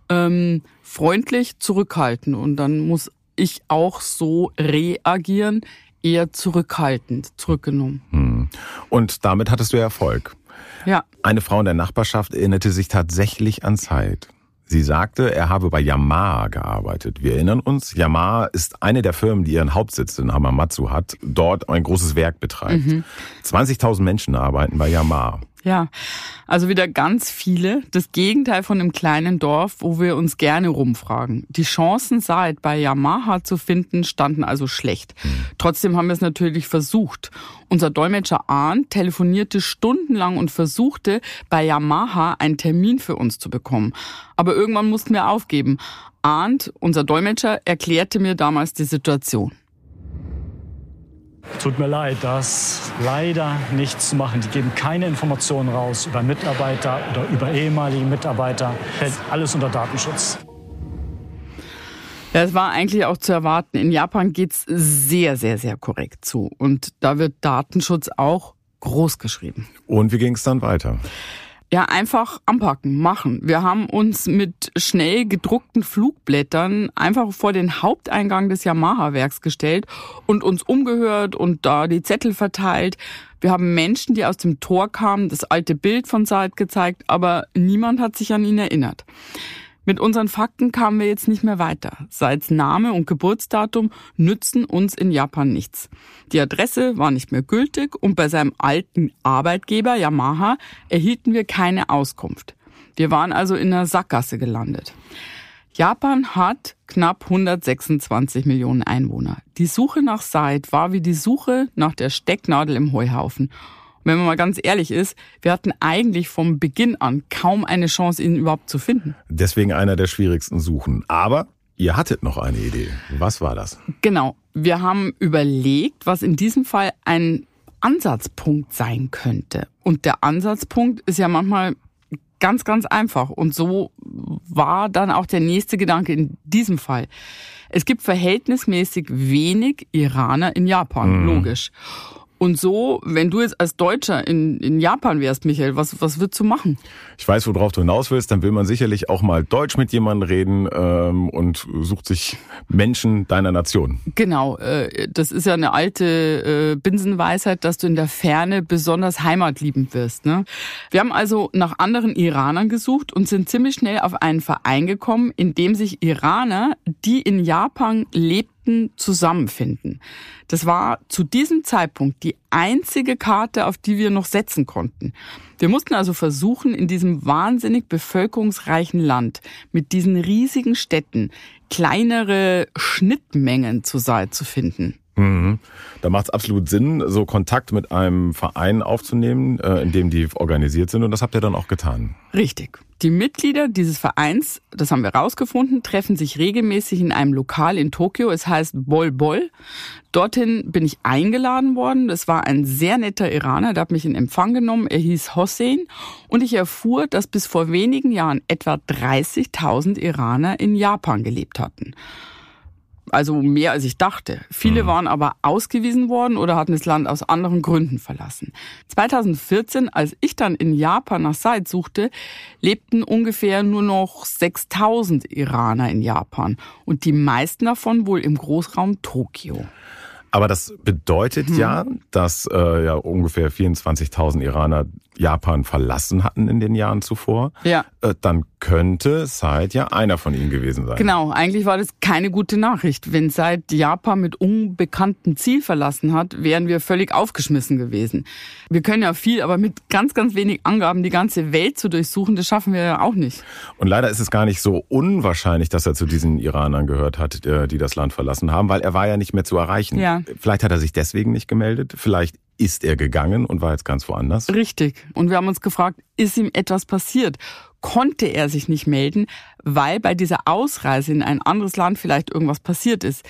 Ähm, freundlich zurückhalten und dann muss ich auch so reagieren, eher zurückhaltend, zurückgenommen. Hm. Und damit hattest du Erfolg. Ja. Eine Frau in der Nachbarschaft erinnerte sich tatsächlich an Zeit. Sie sagte, er habe bei Yamaha gearbeitet. Wir erinnern uns, Yamaha ist eine der Firmen, die ihren Hauptsitz in Hamamatsu hat, dort ein großes Werk betreibt. Mhm. 20.000 Menschen arbeiten bei Yamaha. Ja, Also wieder ganz viele. Das Gegenteil von einem kleinen Dorf, wo wir uns gerne rumfragen. Die Chancen, Said bei Yamaha zu finden, standen also schlecht. Trotzdem haben wir es natürlich versucht. Unser Dolmetscher Arndt telefonierte stundenlang und versuchte, bei Yamaha einen Termin für uns zu bekommen. Aber irgendwann mussten wir aufgeben. Arndt, unser Dolmetscher, erklärte mir damals die Situation. Tut mir leid, da ist leider nichts zu machen. Die geben keine Informationen raus über Mitarbeiter oder über ehemalige Mitarbeiter. Fällt alles unter Datenschutz. Ja, es war eigentlich auch zu erwarten. In Japan geht's sehr, sehr, sehr korrekt zu. Und da wird Datenschutz auch groß geschrieben. Und wie ging es dann weiter? Ja, einfach anpacken, machen. Wir haben uns mit schnell gedruckten Flugblättern einfach vor den Haupteingang des Yamaha-Werks gestellt und uns umgehört und da die Zettel verteilt. Wir haben Menschen, die aus dem Tor kamen, das alte Bild von Said gezeigt, aber niemand hat sich an ihn erinnert. Mit unseren Fakten kamen wir jetzt nicht mehr weiter. Seids Name und Geburtsdatum nützen uns in Japan nichts. Die Adresse war nicht mehr gültig und bei seinem alten Arbeitgeber Yamaha erhielten wir keine Auskunft. Wir waren also in einer Sackgasse gelandet. Japan hat knapp 126 Millionen Einwohner. Die Suche nach Said war wie die Suche nach der Stecknadel im Heuhaufen wenn man mal ganz ehrlich ist, wir hatten eigentlich vom Beginn an kaum eine Chance, ihn überhaupt zu finden. Deswegen einer der schwierigsten Suchen. Aber ihr hattet noch eine Idee. Was war das? Genau. Wir haben überlegt, was in diesem Fall ein Ansatzpunkt sein könnte. Und der Ansatzpunkt ist ja manchmal ganz, ganz einfach. Und so war dann auch der nächste Gedanke in diesem Fall. Es gibt verhältnismäßig wenig Iraner in Japan, mhm. logisch. Und so, wenn du jetzt als Deutscher in, in Japan wärst, Michael, was, was würdest du machen? Ich weiß, worauf du hinaus willst. Dann will man sicherlich auch mal Deutsch mit jemandem reden ähm, und sucht sich Menschen deiner Nation. Genau, äh, das ist ja eine alte äh, Binsenweisheit, dass du in der Ferne besonders heimatliebend wirst. Ne? Wir haben also nach anderen Iranern gesucht und sind ziemlich schnell auf einen Verein gekommen, in dem sich Iraner, die in Japan lebten, zusammenfinden. Das war zu diesem Zeitpunkt die einzige Karte, auf die wir noch setzen konnten. Wir mussten also versuchen, in diesem wahnsinnig bevölkerungsreichen Land mit diesen riesigen Städten kleinere Schnittmengen zur Seite zu finden. Mhm. Da macht es absolut Sinn, so Kontakt mit einem Verein aufzunehmen, äh, in dem die organisiert sind. Und das habt ihr dann auch getan. Richtig. Die Mitglieder dieses Vereins, das haben wir rausgefunden, treffen sich regelmäßig in einem Lokal in Tokio. Es heißt Bol Bol. Dorthin bin ich eingeladen worden. Das war ein sehr netter Iraner, der hat mich in Empfang genommen. Er hieß Hossein. Und ich erfuhr, dass bis vor wenigen Jahren etwa 30.000 Iraner in Japan gelebt hatten also mehr als ich dachte. Viele mhm. waren aber ausgewiesen worden oder hatten das Land aus anderen Gründen verlassen. 2014, als ich dann in Japan nach Said suchte, lebten ungefähr nur noch 6000 Iraner in Japan und die meisten davon wohl im Großraum Tokio. Aber das bedeutet hm. ja, dass äh, ja ungefähr 24.000 Iraner Japan verlassen hatten in den Jahren zuvor. Ja. Äh, dann könnte Said ja einer von ihnen gewesen sein. Genau, eigentlich war das keine gute Nachricht. Wenn Said Japan mit unbekanntem Ziel verlassen hat, wären wir völlig aufgeschmissen gewesen. Wir können ja viel, aber mit ganz, ganz wenig Angaben die ganze Welt zu durchsuchen, das schaffen wir ja auch nicht. Und leider ist es gar nicht so unwahrscheinlich, dass er zu diesen Iranern gehört hat, äh, die das Land verlassen haben, weil er war ja nicht mehr zu erreichen. Ja. Vielleicht hat er sich deswegen nicht gemeldet, vielleicht ist er gegangen und war jetzt ganz woanders. Richtig. Und wir haben uns gefragt, ist ihm etwas passiert? Konnte er sich nicht melden, weil bei dieser Ausreise in ein anderes Land vielleicht irgendwas passiert ist?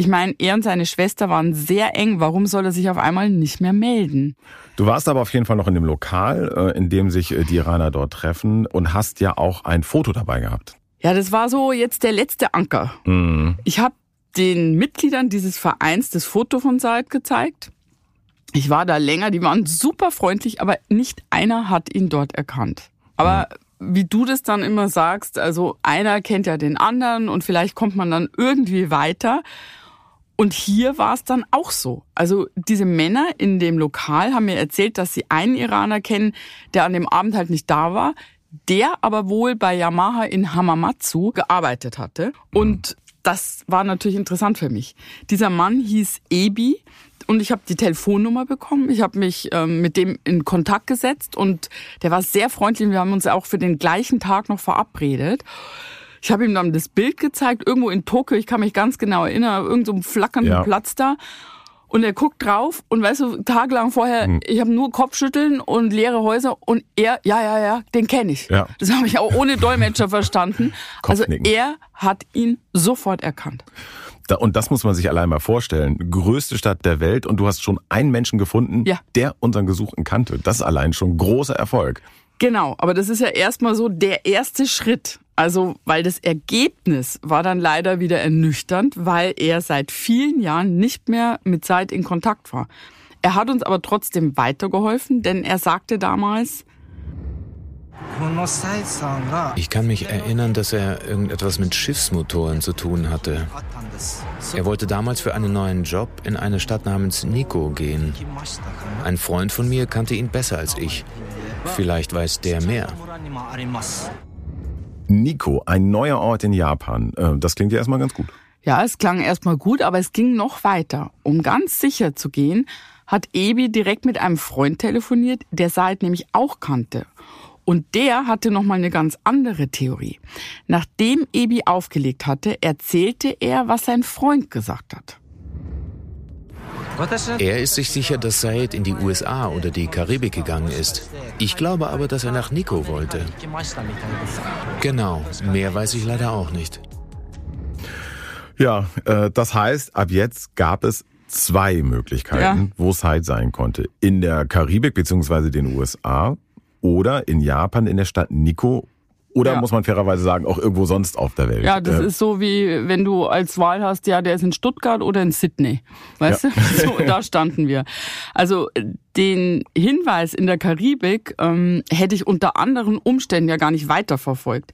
Ich meine, er und seine Schwester waren sehr eng. Warum soll er sich auf einmal nicht mehr melden? Du warst aber auf jeden Fall noch in dem Lokal, äh, in dem sich äh, die Iraner dort treffen und hast ja auch ein Foto dabei gehabt. Ja, das war so jetzt der letzte Anker. Mhm. Ich habe den Mitgliedern dieses Vereins das Foto von Said gezeigt. Ich war da länger, die waren super freundlich, aber nicht einer hat ihn dort erkannt. Aber wie du das dann immer sagst, also einer kennt ja den anderen und vielleicht kommt man dann irgendwie weiter. Und hier war es dann auch so. Also diese Männer in dem Lokal haben mir erzählt, dass sie einen Iraner kennen, der an dem Abend halt nicht da war, der aber wohl bei Yamaha in Hamamatsu gearbeitet hatte. Und das war natürlich interessant für mich. Dieser Mann hieß Ebi und ich habe die Telefonnummer bekommen. Ich habe mich ähm, mit dem in Kontakt gesetzt und der war sehr freundlich. Wir haben uns auch für den gleichen Tag noch verabredet. Ich habe ihm dann das Bild gezeigt, irgendwo in Tokio, ich kann mich ganz genau erinnern, irgend so flackernden Ja. Platz da. Und er guckt drauf und weißt du, tagelang vorher, Hm. ich habe nur Kopfschütteln und leere Häuser und er, ja, ja, ja, den kenne ich. Ja. Das habe ich auch ohne Dolmetscher verstanden. Also er hat ihn sofort erkannt. Da, und das muss man sich allein mal vorstellen. Größte Stadt der Welt und du hast schon einen Menschen gefunden, Ja. der unseren Gesuchten kannte. Das ist allein schon großer Erfolg. Genau, aber das ist ja erstmal so der erste Schritt. Also, weil das Ergebnis war dann leider wieder ernüchternd, weil er seit vielen Jahren nicht mehr mit Zeit in Kontakt war. Er hat uns aber trotzdem weitergeholfen, denn er sagte damals, Ich kann mich erinnern, dass er irgendetwas mit Schiffsmotoren zu tun hatte. Er wollte damals für einen neuen Job in eine Stadt namens Nico gehen. Ein Freund von mir kannte ihn besser als ich. Vielleicht weiß der mehr. Nico, ein neuer Ort in Japan. Äh, Das klingt ja erstmal ganz gut. ja, es klang erstmal gut, aber es ging noch weiter. Um ganz sicher zu gehen, hat Ebi direkt mit einem Freund telefoniert, der Said nämlich auch kannte. Und der hatte nochmal eine ganz andere Theorie. Nachdem Ebi aufgelegt hatte, erzählte er, was sein Freund gesagt hat. Er ist sich sicher, dass Said in die USA oder die Karibik gegangen ist. Ich glaube aber, dass er nach Nico wollte. Genau, mehr weiß ich leider auch nicht. Ja, äh, das heißt, ab jetzt gab es zwei Möglichkeiten, Ja. wo Side sein konnte. In der Karibik beziehungsweise den USA oder in Japan in der Stadt Nico oder Ja. muss man fairerweise sagen, auch irgendwo sonst auf der Welt. Ja, das Äh, ist so wie wenn du als Wahl hast, ja, der ist in Stuttgart oder in Sydney. Weißt du? So, da standen wir. Also den Hinweis in der Karibik ähm, hätte ich unter anderen Umständen ja gar nicht weiterverfolgt.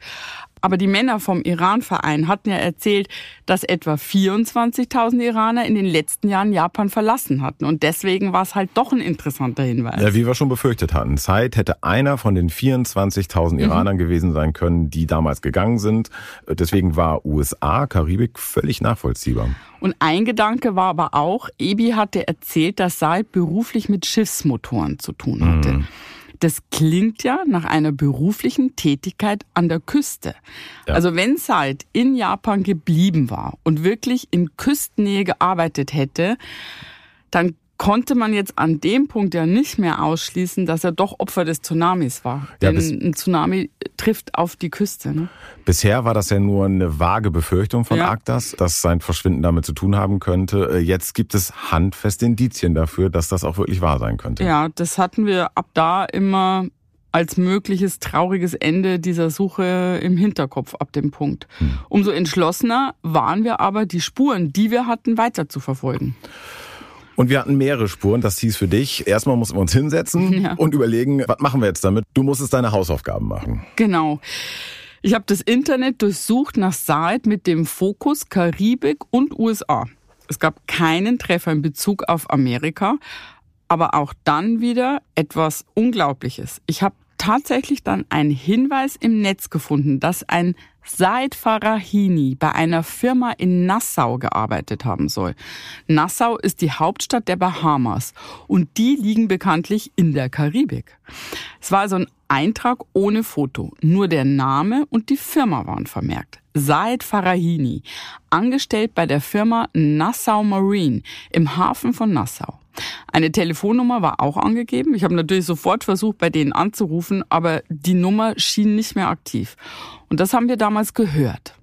Aber die Männer vom Iran-Verein hatten ja erzählt, dass etwa 24.000 Iraner in den letzten Jahren Japan verlassen hatten. Und deswegen war es halt doch ein interessanter Hinweis. Ja, wie wir schon befürchtet hatten. Said hätte einer von den 24.000 Mhm. Iranern gewesen sein können, die damals gegangen sind. Deswegen war USA, Karibik völlig nachvollziehbar. Und ein Gedanke war aber auch, Ebi hatte erzählt, dass Said beruflich mit Schiffsmotoren zu tun hatte. Das klingt ja nach einer beruflichen Tätigkeit an der Küste. Ja. Also wenn Said in Japan geblieben war und wirklich in Küstennähe gearbeitet hätte, dann konnte man jetzt an dem Punkt ja nicht mehr ausschließen, dass er doch Opfer des Tsunamis war. Ja, Denn ein Tsunami trifft auf die Küste. Ne? Bisher war das ja nur eine vage Befürchtung von Ja. Aktas, dass sein Verschwinden damit zu tun haben könnte. Äh, Jetzt gibt es handfeste Indizien dafür, dass das auch wirklich wahr sein könnte. Ja, das hatten wir ab da immer als mögliches trauriges Ende dieser Suche im Hinterkopf ab dem Punkt. Umso entschlossener waren wir aber, die Spuren, die wir hatten, weiter zu verfolgen. Und wir hatten mehrere Spuren. Das hieß für dich, erstmal mussten wir uns hinsetzen Ja. und überlegen, was machen wir jetzt damit? Du musstest deine Hausaufgaben machen. Genau. Ich habe das Internet durchsucht nach Said mit dem Fokus Karibik und USA. Es gab keinen Treffer in Bezug auf Amerika, aber auch dann wieder etwas Unglaubliches. Ich habe tatsächlich dann einen Hinweis im Netz gefunden, dass ein Said Farahini bei einer Firma in Nassau gearbeitet haben soll. Nassau ist die Hauptstadt der Bahamas und die liegen bekanntlich in der Karibik. Es war also ein Eintrag ohne Foto. Nur der Name und die Firma waren vermerkt. Said Farahini, angestellt bei der Firma Nassau Marine im Hafen von Nassau. Eine Telefonnummer war auch angegeben. Ich habe natürlich sofort versucht, bei denen anzurufen, aber die Nummer schien nicht mehr aktiv. Und das haben wir damals gehört.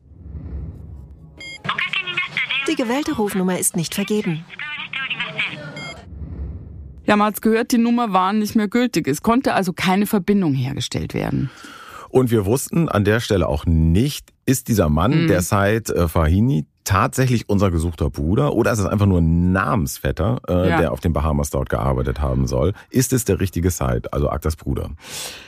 Die gewählte Rufnummer ist nicht vergeben. Ja, man hat's gehört, die Nummer war nicht mehr gültig. Es konnte also keine Verbindung hergestellt werden. Und wir wussten an der Stelle auch nicht, ist dieser Mann, der Said äh, Fahini, tatsächlich unser gesuchter Bruder oder ist es einfach nur ein Namensvetter, äh, Ja. der auf den Bahamas dort gearbeitet haben soll? Ist es der richtige Said, also Aktas Bruder?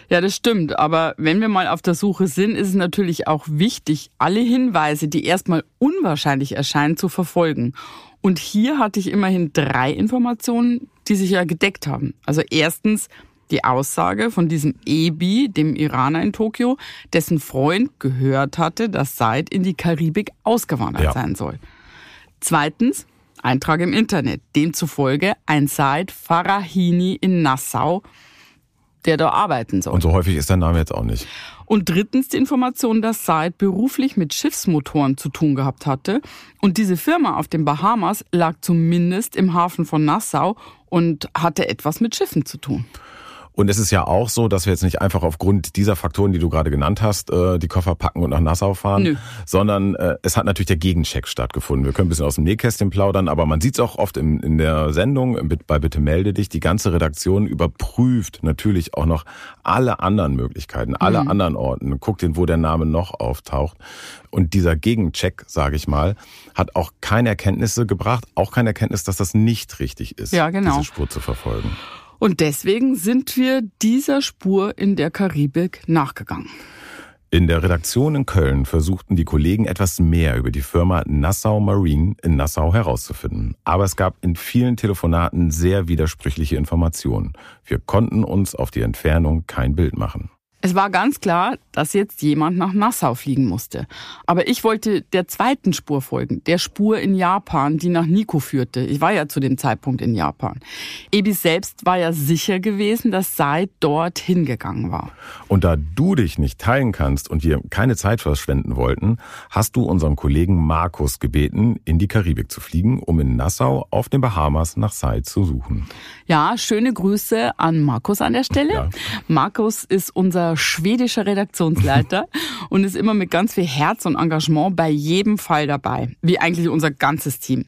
Ja, das stimmt. Aber wenn wir mal auf der Suche sind, ist es natürlich auch wichtig, alle Hinweise, die erstmal unwahrscheinlich erscheinen, zu verfolgen. Und hier hatte ich immerhin drei Informationen, die sich ja gedeckt haben. Also erstens die Aussage von diesem Ebi, dem Iraner in Tokio, dessen Freund gehört hatte, dass Said in die Karibik ausgewandert Ja. sein soll. Zweitens Eintrag im Internet. Demzufolge ein Said Farahini in Nassau, der da arbeiten soll. Und so häufig ist der Name jetzt auch nicht. Und drittens die Information, dass Said beruflich mit Schiffsmotoren zu tun gehabt hatte. Und diese Firma auf den Bahamas lag zumindest im Hafen von Nassau und hatte etwas mit Schiffen zu tun. Und es ist ja auch so, dass wir jetzt nicht einfach aufgrund dieser Faktoren, die du gerade genannt hast, äh, die Koffer packen und nach Nassau fahren, Nö. sondern äh, es hat natürlich der Gegencheck stattgefunden. Wir können ein bisschen aus dem Nähkästchen plaudern, aber man sieht es auch oft in, in der Sendung bei Bitte melde dich. Die ganze Redaktion überprüft natürlich auch noch alle anderen Möglichkeiten, alle Mhm. anderen Orten, guckt den, wo der Name noch auftaucht. Und dieser Gegencheck, sage ich mal, hat auch keine Erkenntnisse gebracht, auch keine Erkenntnis, dass das nicht richtig ist, Ja, genau. diese Spur zu verfolgen. Und deswegen sind wir dieser Spur in der Karibik nachgegangen. In der Redaktion in Köln versuchten die Kollegen etwas mehr über die Firma Nassau Marine in Nassau herauszufinden. Aber es gab in vielen Telefonaten sehr widersprüchliche Informationen. Wir konnten uns auf die Entfernung kein Bild machen. Es war ganz klar, dass jetzt jemand nach Nassau fliegen musste. Aber ich wollte der zweiten Spur folgen, der Spur in Japan, die nach Nico führte. Ich war ja zu dem Zeitpunkt in Japan. Ebi selbst war ja sicher gewesen, dass Said dort hingegangen war. Und da du dich nicht teilen kannst und wir keine Zeit verschwenden wollten, hast du unseren Kollegen Markus gebeten, in die Karibik zu fliegen, um in Nassau auf den Bahamas nach Said zu suchen. Ja, schöne Grüße an Markus an der Stelle. Ja. Markus ist unser schwedischer Redaktionsleiter und ist immer mit ganz viel Herz und Engagement bei jedem Fall dabei, wie eigentlich unser ganzes Team.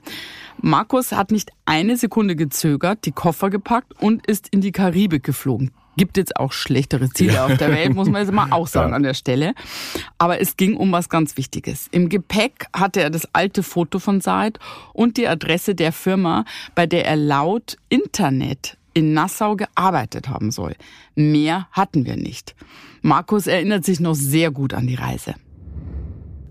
Markus hat nicht eine Sekunde gezögert, die Koffer gepackt und ist in die Karibik geflogen. Gibt jetzt auch schlechtere Ziele auf der Welt, muss man jetzt mal auch sagen Ja. an der Stelle. Aber es ging um was ganz Wichtiges. Im Gepäck hatte er das alte Foto von Said und die Adresse der Firma, bei der er laut Internet in Nassau gearbeitet haben soll. Mehr hatten wir nicht. Markus erinnert sich noch sehr gut an die Reise.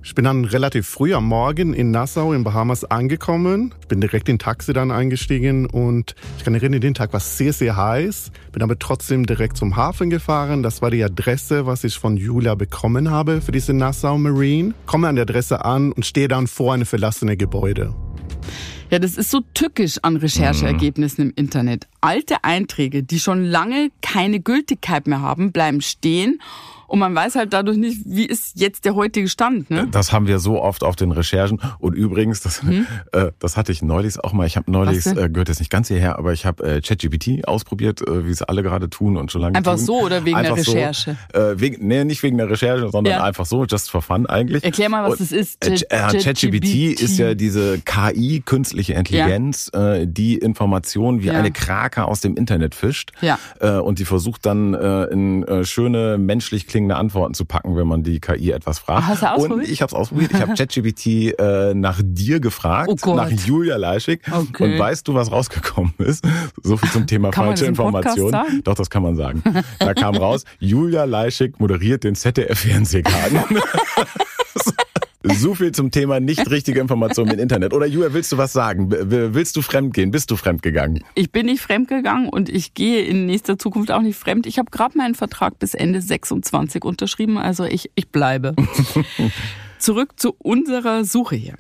Ich bin dann relativ früh am Morgen in Nassau in Bahamas angekommen. Ich bin direkt in Taxi dann eingestiegen und ich kann erinnern, den Tag war sehr, sehr heiß. Bin aber trotzdem direkt zum Hafen gefahren. Das war die Adresse, was ich von Julia bekommen habe für diese Nassau Marine. Komme an der Adresse an und stehe dann vor einem verlassenen Gebäude. Ja, das ist so tückisch an Rechercheergebnissen im Internet. Alte Einträge, die schon lange keine Gültigkeit mehr haben, bleiben stehen und man weiß halt dadurch nicht, wie ist jetzt der heutige Stand. Ne? Das haben wir so oft auf den Recherchen. Und übrigens, das, äh, das hatte ich neulich auch mal. Ich habe neulich, äh, gehört jetzt nicht ganz hierher, aber ich habe äh, ChatGPT ausprobiert, äh, wie es alle gerade tun und schon lange Einfach tun. so oder wegen der Einfach Recherche? So, äh, wegen, nee, nicht wegen der Recherche, sondern Ja. einfach so, just for fun eigentlich. Erklär mal, was Und, das ist. äh, äh, ChatGPT ist ja diese KI, künstliche Intelligenz, äh, die Informationen wie Ja. eine Krake aus dem Internet fischt. Ja. Äh, und die versucht dann äh, in äh, schöne, menschlich klingende Antworten zu packen, wenn man die KI etwas fragt. Hast du und ausprobiert? ich habe es ausprobiert. Ich habe ChatGPT äh, nach dir gefragt, Oh nach Julia Leischig. Okay. Und weißt du, was rausgekommen ist? So viel zum Thema Kann falsche Informationen. Doch, das kann man sagen. Da kam raus, Julia Leischig moderiert den ZDF-Fernsehgarten. So viel zum Thema nicht richtige Informationen im Internet. Oder Julia, willst du was sagen? Willst du fremdgehen? Bist du fremdgegangen? Ich bin nicht fremdgegangen und ich gehe in nächster Zukunft auch nicht fremd. Ich habe gerade meinen Vertrag bis Ende 26 unterschrieben, also ich, ich bleibe. Zurück zu unserer Suche hier.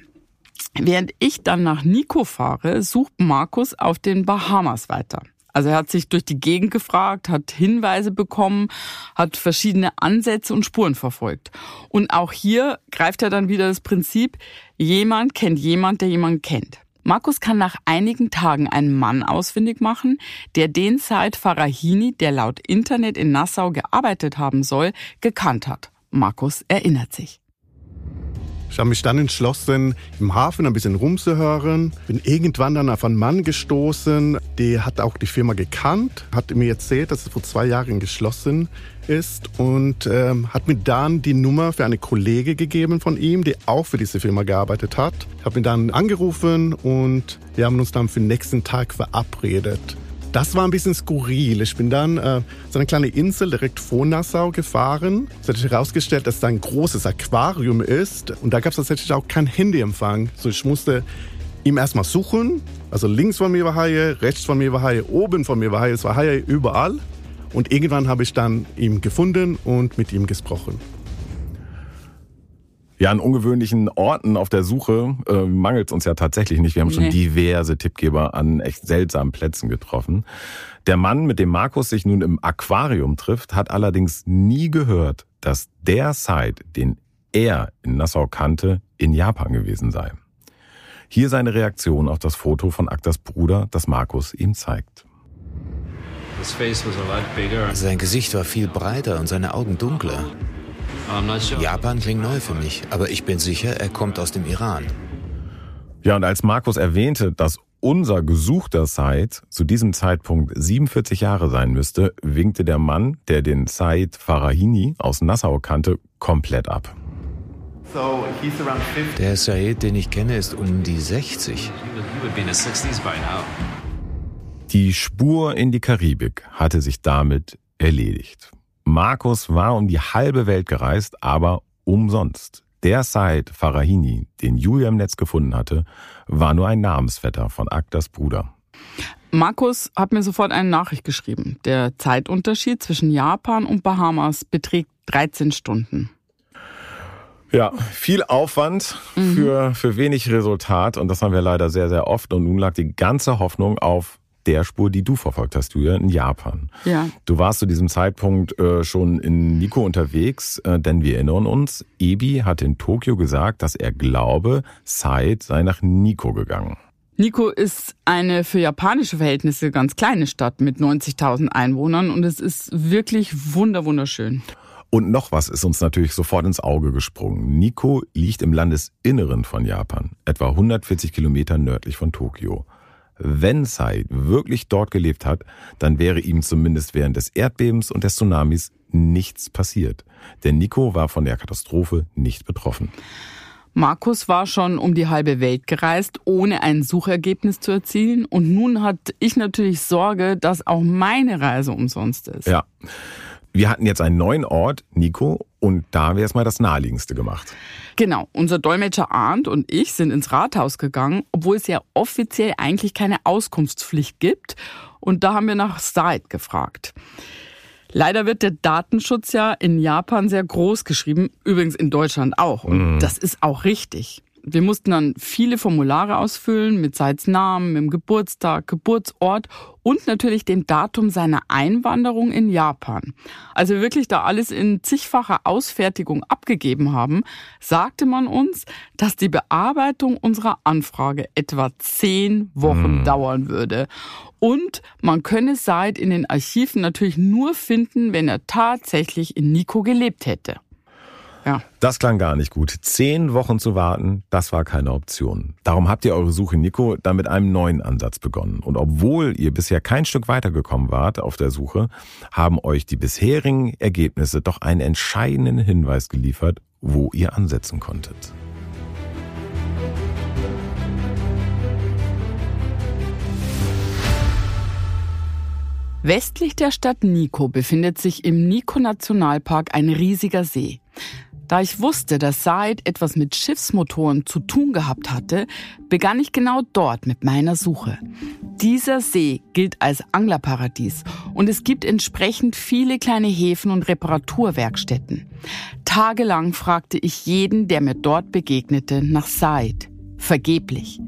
Während ich dann nach Nico fahre, sucht Markus auf den Bahamas weiter. Also er hat sich durch die Gegend gefragt, hat Hinweise bekommen, hat verschiedene Ansätze und Spuren verfolgt. Und auch hier greift er dann wieder das Prinzip, jemand kennt jemand, der jemand kennt. Markus kann nach einigen Tagen einen Mann ausfindig machen, der den Said Farahini, der laut Internet in Nassau gearbeitet haben soll, gekannt hat. Markus erinnert sich. Ich habe mich dann entschlossen, im Hafen ein bisschen rumzuhören. Bin irgendwann dann auf einen Mann gestoßen, der hat auch die Firma gekannt, hat mir erzählt, dass es vor zwei Jahren geschlossen ist und ähm, hat mir dann die Nummer für eine Kollege gegeben von ihm, die auch für diese Firma gearbeitet hat. Ich habe ihn dann angerufen und wir haben uns dann für den nächsten Tag verabredet. Das war ein bisschen skurril. Ich bin dann äh, so eine kleine Insel direkt vor Nassau gefahren. Es hat sich herausgestellt, dass da ein großes Aquarium ist und da gab es tatsächlich auch keinen Handyempfang. So ich musste ihm erstmal suchen. Also links von mir war Haie, rechts von mir war Haie, oben von mir war Haie. Es war Haie überall. Und irgendwann habe ich dann ihn gefunden und mit ihm gesprochen. Ja, an ungewöhnlichen Orten auf der Suche äh, mangelt es uns ja tatsächlich nicht. Wir haben schon Nee. diverse Tippgeber an echt seltsamen Plätzen getroffen. Der Mann, mit dem Markus sich nun im Aquarium trifft, hat allerdings nie gehört, dass der Site, den er in Nassau kannte, in Japan gewesen sei. Hier seine Reaktion auf das Foto von Aktas Bruder, das Markus ihm zeigt. Sein Gesicht war viel breiter und seine Augen dunkler. Japan klingt neu für mich, aber ich bin sicher, er kommt aus dem Iran. Ja, und als Markus erwähnte, dass unser gesuchter Said zu diesem Zeitpunkt 47 Jahre sein müsste, winkte der Mann, der den Said Farahini aus Nassau kannte, komplett ab. Der Said, den ich kenne, ist um die 60. He would, he would be in his 60s by now. Die Spur in die Karibik hatte sich damit erledigt. Markus war um die halbe Welt gereist, aber umsonst. Der Said Farahini, den Julia im Netz gefunden hatte, war nur ein Namensvetter von Aktas Bruder. Markus hat mir sofort eine Nachricht geschrieben. Der Zeitunterschied zwischen Japan und Bahamas beträgt 13 Stunden. Ja, viel Aufwand für, für wenig Resultat und das haben wir leider sehr, sehr oft. Und nun lag die ganze Hoffnung auf der Spur, die du verfolgt hast, Julia, in Japan. Ja. Du warst zu diesem Zeitpunkt äh, schon in Nico unterwegs, äh, denn wir erinnern uns, Ebi hat in Tokio gesagt, dass er glaube, Said sei nach Nico gegangen. Nico ist eine für japanische Verhältnisse ganz kleine Stadt mit 90.000 Einwohnern und es ist wirklich wunder wunderschön. Und noch was ist uns natürlich sofort ins Auge gesprungen. Nico liegt im Landesinneren von Japan, etwa 140 Kilometer nördlich von Tokio. Wenn Said wirklich dort gelebt hat, dann wäre ihm zumindest während des Erdbebens und des Tsunamis nichts passiert. Denn Nico war von der Katastrophe nicht betroffen. Markus war schon um die halbe Welt gereist, ohne ein Suchergebnis zu erzielen. Und nun hat ich natürlich Sorge, dass auch meine Reise umsonst ist. Ja. Wir hatten jetzt einen neuen Ort, Nico, und da wäre es mal das Naheliegendste gemacht. Genau, unser Dolmetscher Arndt und ich sind ins Rathaus gegangen, obwohl es ja offiziell eigentlich keine Auskunftspflicht gibt. Und da haben wir nach Said gefragt. Leider wird der Datenschutz ja in Japan sehr groß geschrieben, übrigens in Deutschland auch. Und das ist auch richtig. Wir mussten dann viele Formulare ausfüllen mit Seids Namen, mit dem Geburtstag, Geburtsort und natürlich dem Datum seiner Einwanderung in Japan. Als wir wirklich da alles in zigfacher Ausfertigung abgegeben haben, sagte man uns, dass die Bearbeitung unserer Anfrage etwa zehn Wochen dauern würde. Und man könne Said in den Archiven natürlich nur finden, wenn er tatsächlich in Nico gelebt hätte. Ja. Das klang gar nicht gut. Zehn Wochen zu warten, das war keine Option. Darum habt ihr eure Suche, Nico, dann mit einem neuen Ansatz begonnen. Und obwohl ihr bisher kein Stück weitergekommen wart auf der Suche, haben euch die bisherigen Ergebnisse doch einen entscheidenden Hinweis geliefert, wo ihr ansetzen konntet. Westlich der Stadt Nico befindet sich im Nico-Nationalpark ein riesiger See. Da ich wusste, dass Said etwas mit Schiffsmotoren zu tun gehabt hatte, begann ich genau dort mit meiner Suche. Dieser See gilt als Anglerparadies und es gibt entsprechend viele kleine Häfen und Reparaturwerkstätten. Tagelang fragte ich jeden, der mir dort begegnete, nach Said. Vergeblich.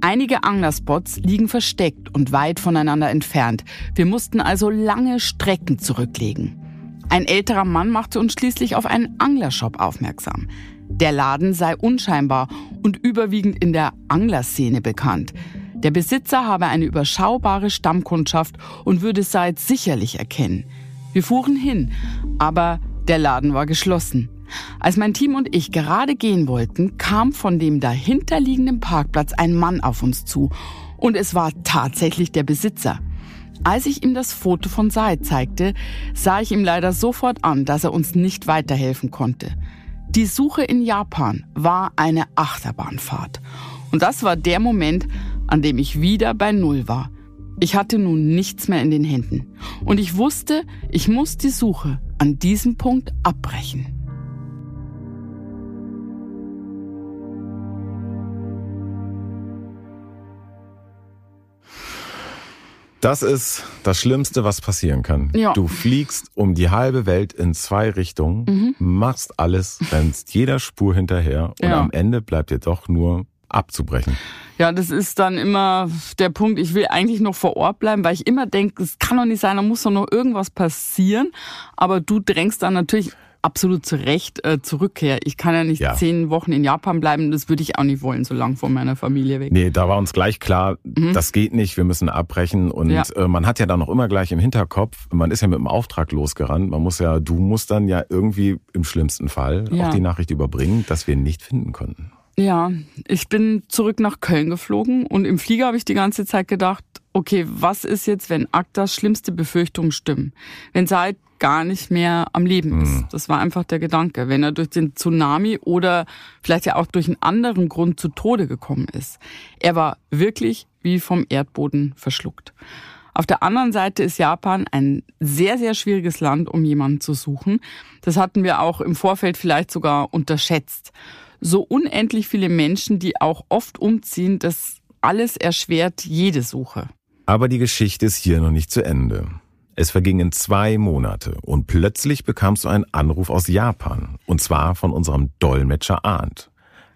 Einige Anglerspots liegen versteckt und weit voneinander entfernt. Wir mussten also lange Strecken zurücklegen. Ein älterer Mann machte uns schließlich auf einen Anglershop aufmerksam. Der Laden sei unscheinbar und überwiegend in der Anglerszene bekannt. Der Besitzer habe eine überschaubare Stammkundschaft und würde Said sicherlich erkennen. Wir fuhren hin, aber der Laden war geschlossen. Als mein Team und ich gerade gehen wollten, kam von dem dahinterliegenden Parkplatz ein Mann auf uns zu. Und es war tatsächlich der Besitzer. Als ich ihm das Foto von Said zeigte, sah ich ihm leider sofort an, dass er uns nicht weiterhelfen konnte. Die Suche in Japan war eine Achterbahnfahrt. Und das war der Moment, an dem ich wieder bei Null war. Ich hatte nun nichts mehr in den Händen. Und ich wusste, ich muss die Suche an diesem Punkt abbrechen. Das ist das Schlimmste, was passieren kann. Ja. Du fliegst um die halbe Welt in zwei Richtungen, Mhm. machst alles, rennst jeder Spur hinterher und Ja. am Ende bleibt dir doch nur abzubrechen. Ja, das ist dann immer der Punkt, ich will eigentlich noch vor Ort bleiben, weil ich immer denke, es kann doch nicht sein, da muss doch noch irgendwas passieren. Aber du drängst dann natürlich absolut zu Recht äh, Zurückkehr. Ich kann ja nicht Ja. zehn Wochen in Japan bleiben, das würde ich auch nicht wollen, so lang von meiner Familie weg. Nee, da war uns gleich klar, das geht nicht, wir müssen abbrechen. Und Mhm. Ja. äh, man hat ja dann noch immer gleich im Hinterkopf, man ist ja mit dem Auftrag losgerannt. Man muss ja, du musst dann ja irgendwie im schlimmsten Fall Ja. auch die Nachricht überbringen, dass wir ihn nicht finden konnten. Ja, ich bin zurück nach Köln geflogen und im Flieger habe ich die ganze Zeit gedacht, okay, was ist jetzt, wenn Aktas schlimmste Befürchtungen stimmen? Wenn Said gar nicht mehr am Leben ist. Das war einfach der Gedanke. Wenn er durch den Tsunami oder vielleicht ja auch durch einen anderen Grund zu Tode gekommen ist. Er war wirklich wie vom Erdboden verschluckt. Auf der anderen Seite ist Japan ein sehr, sehr schwieriges Land, um jemanden zu suchen. Das hatten wir auch im Vorfeld vielleicht sogar unterschätzt. So unendlich viele Menschen, die auch oft umziehen, das alles erschwert jede Suche. Aber die Geschichte ist hier noch nicht zu Ende. Es vergingen zwei Monate und plötzlich bekamst du einen Anruf aus Japan. Und zwar von unserem Dolmetscher Arndt.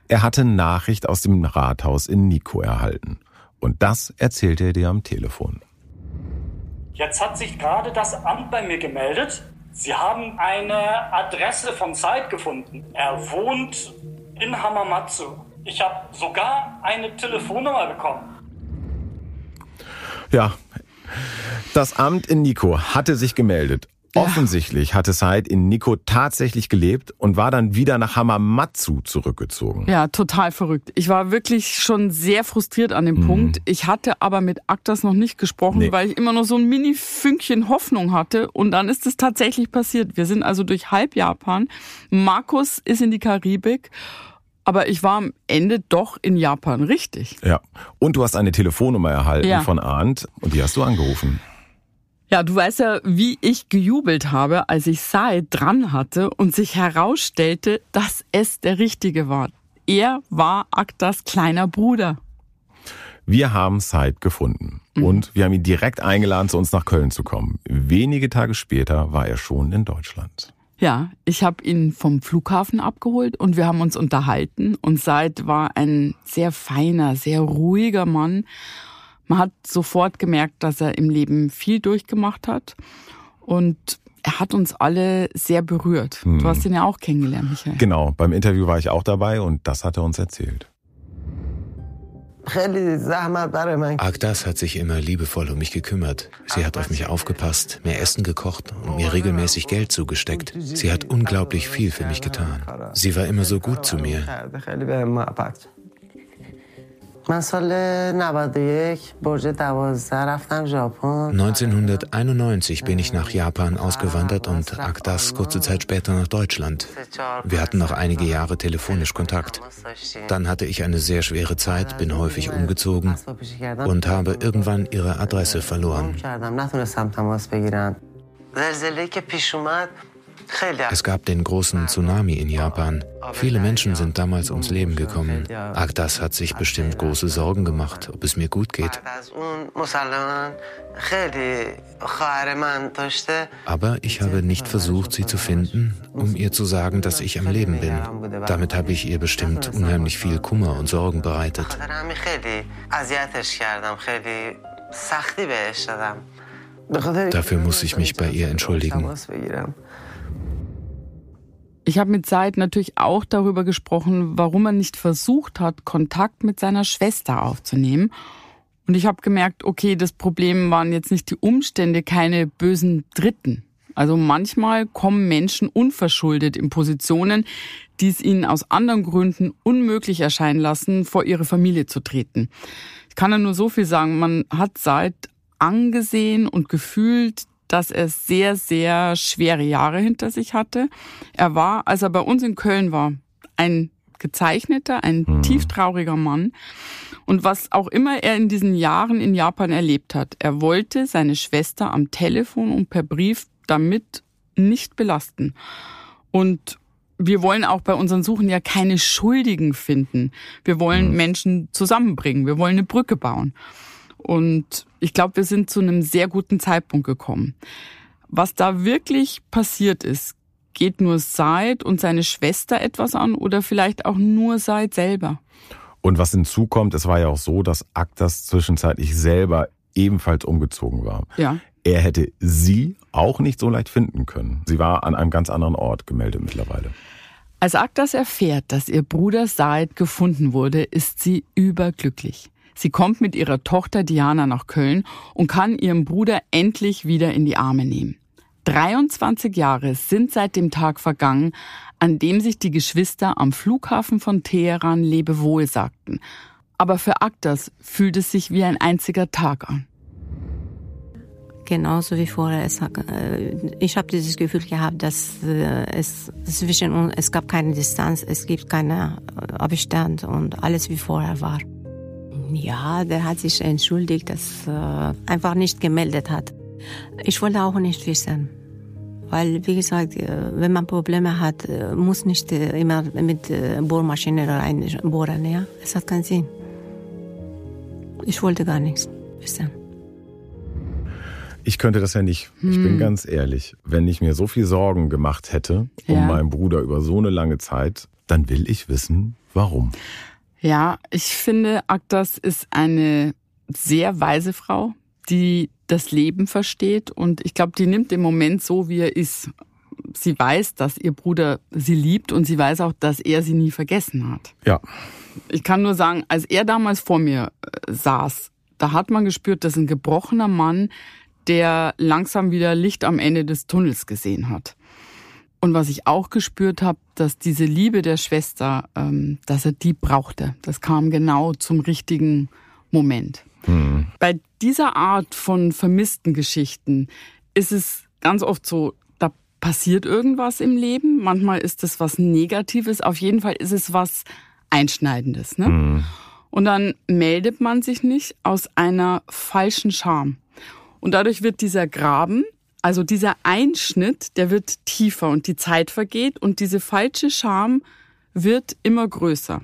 Er hatte Nachricht aus dem Rathaus in Nikko erhalten. Und das erzählte er dir am Telefon. Jetzt hat sich gerade das Amt bei mir gemeldet. Sie haben eine Adresse von Said gefunden. Er wohnt in Hamamatsu. Ich habe sogar eine Telefonnummer bekommen. Ja, das Amt in Nikko hatte sich gemeldet. Offensichtlich hatte Said in Nikko tatsächlich gelebt und war dann wieder nach Hamamatsu zurückgezogen. Ja, total verrückt. Ich war wirklich schon sehr frustriert an dem Punkt. Ich hatte aber mit Aktas noch nicht gesprochen, Nee. weil ich immer noch so ein Mini-Fünkchen Hoffnung hatte. Und dann ist es tatsächlich passiert. Wir sind also durch halb Japan. Markus ist in die Karibik. Aber ich war am Ende doch in Japan, richtig. Ja. Und du hast eine Telefonnummer erhalten Ja. von Arndt und die hast du angerufen. Ja, du weißt ja, wie ich gejubelt habe, als ich Said dran hatte und sich herausstellte, dass es der Richtige war. Er war Aktas kleiner Bruder. Wir haben Said gefunden und wir haben ihn direkt eingeladen, zu uns nach Köln zu kommen. Wenige Tage später war er schon in Deutschland. Ja, ich habe ihn vom Flughafen abgeholt und wir haben uns unterhalten. Und Said war ein sehr feiner, sehr ruhiger Mann. Man hat sofort gemerkt, dass er im Leben viel durchgemacht hat. Und er hat uns alle sehr berührt. Du hast ihn ja auch kennengelernt, Michael. Genau, beim Interview war ich auch dabei und das hat er uns erzählt. Agdas hat sich immer liebevoll um mich gekümmert. Sie hat auf mich aufgepasst, mir Essen gekocht und mir regelmäßig Geld zugesteckt. Sie hat unglaublich viel für mich getan. Sie war immer so gut zu mir. من سال 91 برج 12 رفتم ژاپن 1991 bin ich nach Japan ausgewandert und Agdas kurze Zeit später nach Deutschland. Wir hatten noch einige Jahre telefonisch Kontakt. Dann hatte ich eine sehr schwere Zeit, bin häufig umgezogen und habe irgendwann ihre Adresse verloren. Es gab den großen Tsunami in Japan. Viele Menschen sind damals ums Leben gekommen. Agdas hat sich bestimmt große Sorgen gemacht, ob es mir gut geht. Aber ich habe nicht versucht, sie zu finden, um ihr zu sagen, dass ich am Leben bin. Damit habe ich ihr bestimmt unheimlich viel Kummer und Sorgen bereitet. Dafür muss ich mich bei ihr entschuldigen. Ich habe mit Zeit natürlich auch darüber gesprochen, warum er nicht versucht hat, Kontakt mit seiner Schwester aufzunehmen. Und ich habe gemerkt, okay, das Problem waren jetzt nicht die Umstände, keine bösen Dritten. Also manchmal kommen Menschen unverschuldet in Positionen, die es ihnen aus anderen Gründen unmöglich erscheinen lassen, vor ihre Familie zu treten. Ich kann ja nur so viel sagen, man hat seit angesehen und gefühlt dass er sehr, sehr schwere Jahre hinter sich hatte. Er war, als er bei uns in Köln war, ein gezeichneter, ein tieftrauriger Mann. Und was auch immer er in diesen Jahren in Japan erlebt hat, er wollte seine Schwester am Telefon und per Brief damit nicht belasten. Und wir wollen auch bei unseren Suchen ja keine Schuldigen finden. Wir wollen Menschen zusammenbringen. Wir wollen eine Brücke bauen. Und Ich glaube, wir sind zu einem sehr guten Zeitpunkt gekommen. Was da wirklich passiert ist, geht nur Said und seine Schwester etwas an oder vielleicht auch nur Said selber. Und was hinzukommt, es war ja auch so, dass Aktas zwischenzeitlich selber ebenfalls umgezogen war. Ja. Er hätte sie auch nicht so leicht finden können. Sie war an einem ganz anderen Ort gemeldet mittlerweile. Als Aktas erfährt, dass ihr Bruder Said gefunden wurde, ist sie überglücklich. Sie kommt mit ihrer Tochter Diana nach Köln und kann ihren Bruder endlich wieder in die Arme nehmen. 23 Jahre sind seit dem Tag vergangen, an dem sich die Geschwister am Flughafen von Teheran Lebewohl sagten. Aber für Aktas fühlt es sich wie ein einziger Tag an. Genauso wie vorher. Äh, ich habe dieses Gefühl gehabt, dass äh, es zwischen uns, es gab keine Distanz, es gibt keinen äh, Abstand und alles wie vorher war. Ja, der hat sich entschuldigt, dass er einfach nicht gemeldet hat. Ich wollte auch nicht wissen. Weil, wie gesagt, wenn man Probleme hat, muss nicht immer mit Bohrmaschine reinbohren. Ja? Es hat keinen Sinn. Ich wollte gar nichts wissen. Ich könnte das ja nicht. Ich bin hm. ganz ehrlich. Wenn ich mir so viel Sorgen gemacht hätte um ja. meinen Bruder über so eine lange Zeit, dann will ich wissen, warum. Ja, ich finde, Aktas ist eine sehr weise Frau, die das Leben versteht und ich glaube, die nimmt den Moment so, wie er ist. Sie weiß, dass ihr Bruder sie liebt und sie weiß auch, dass er sie nie vergessen hat. Ja. Ich kann nur sagen, als er damals vor mir äh, saß, da hat man gespürt, dass ein gebrochener Mann der langsam wieder Licht am Ende des Tunnels gesehen hat. Und was ich auch gespürt habe, dass diese Liebe der Schwester, ähm, dass er die brauchte. Das kam genau zum richtigen Moment. Mhm. Bei dieser Art von vermissten Geschichten ist es ganz oft so, da passiert irgendwas im Leben. Manchmal ist es was Negatives. Auf jeden Fall ist es was Einschneidendes. Ne? Mhm. Und dann meldet man sich nicht aus einer falschen Scham. Und dadurch wird dieser Graben, also dieser Einschnitt, der wird tiefer und die Zeit vergeht und diese falsche Scham wird immer größer.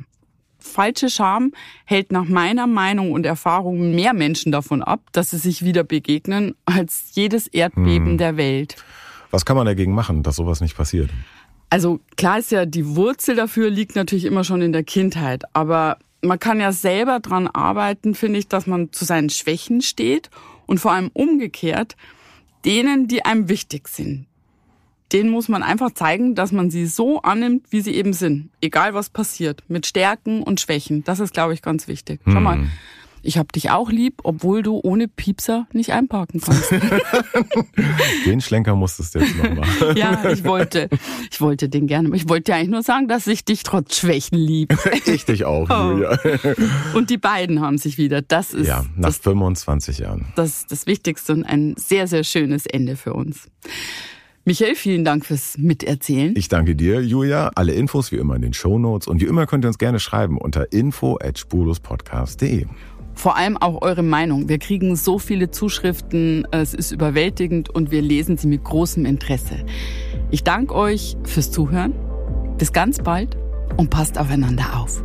Falsche Scham hält nach meiner Meinung und Erfahrung mehr Menschen davon ab, dass sie sich wieder begegnen, als jedes Erdbeben hm. der Welt. Was kann man dagegen machen, dass sowas nicht passiert? Also klar ist ja, die Wurzel dafür liegt natürlich immer schon in der Kindheit, aber man kann ja selber dran arbeiten, finde ich, dass man zu seinen Schwächen steht und vor allem umgekehrt, denen, die einem wichtig sind, denen muss man einfach zeigen, dass man sie so annimmt, wie sie eben sind. Egal was passiert. Mit Stärken und Schwächen. Das ist, glaube ich, ganz wichtig. Schau mal, hm ich hab dich auch lieb, obwohl du ohne Piepser nicht einparken kannst. den Schlenker musstest du jetzt noch machen. ja, ich wollte, ich wollte den gerne. Ich wollte dir eigentlich nur sagen, dass ich dich trotz Schwächen lieb. ich dich auch, oh. Julia. Und die beiden haben sich wieder. Das ist ja nach das, 25 Jahren. Das ist das Wichtigste und ein sehr, sehr schönes Ende für uns. Michael, vielen Dank fürs Miterzählen. Ich danke dir, Julia. Alle Infos wie immer in den Show Notes und wie immer könnt ihr uns gerne schreiben unter info@spurlospodcast.de. Vor allem auch eure Meinung. Wir kriegen so viele Zuschriften, es ist überwältigend und wir lesen sie mit großem Interesse. Ich danke euch fürs Zuhören. Bis ganz bald und passt aufeinander auf.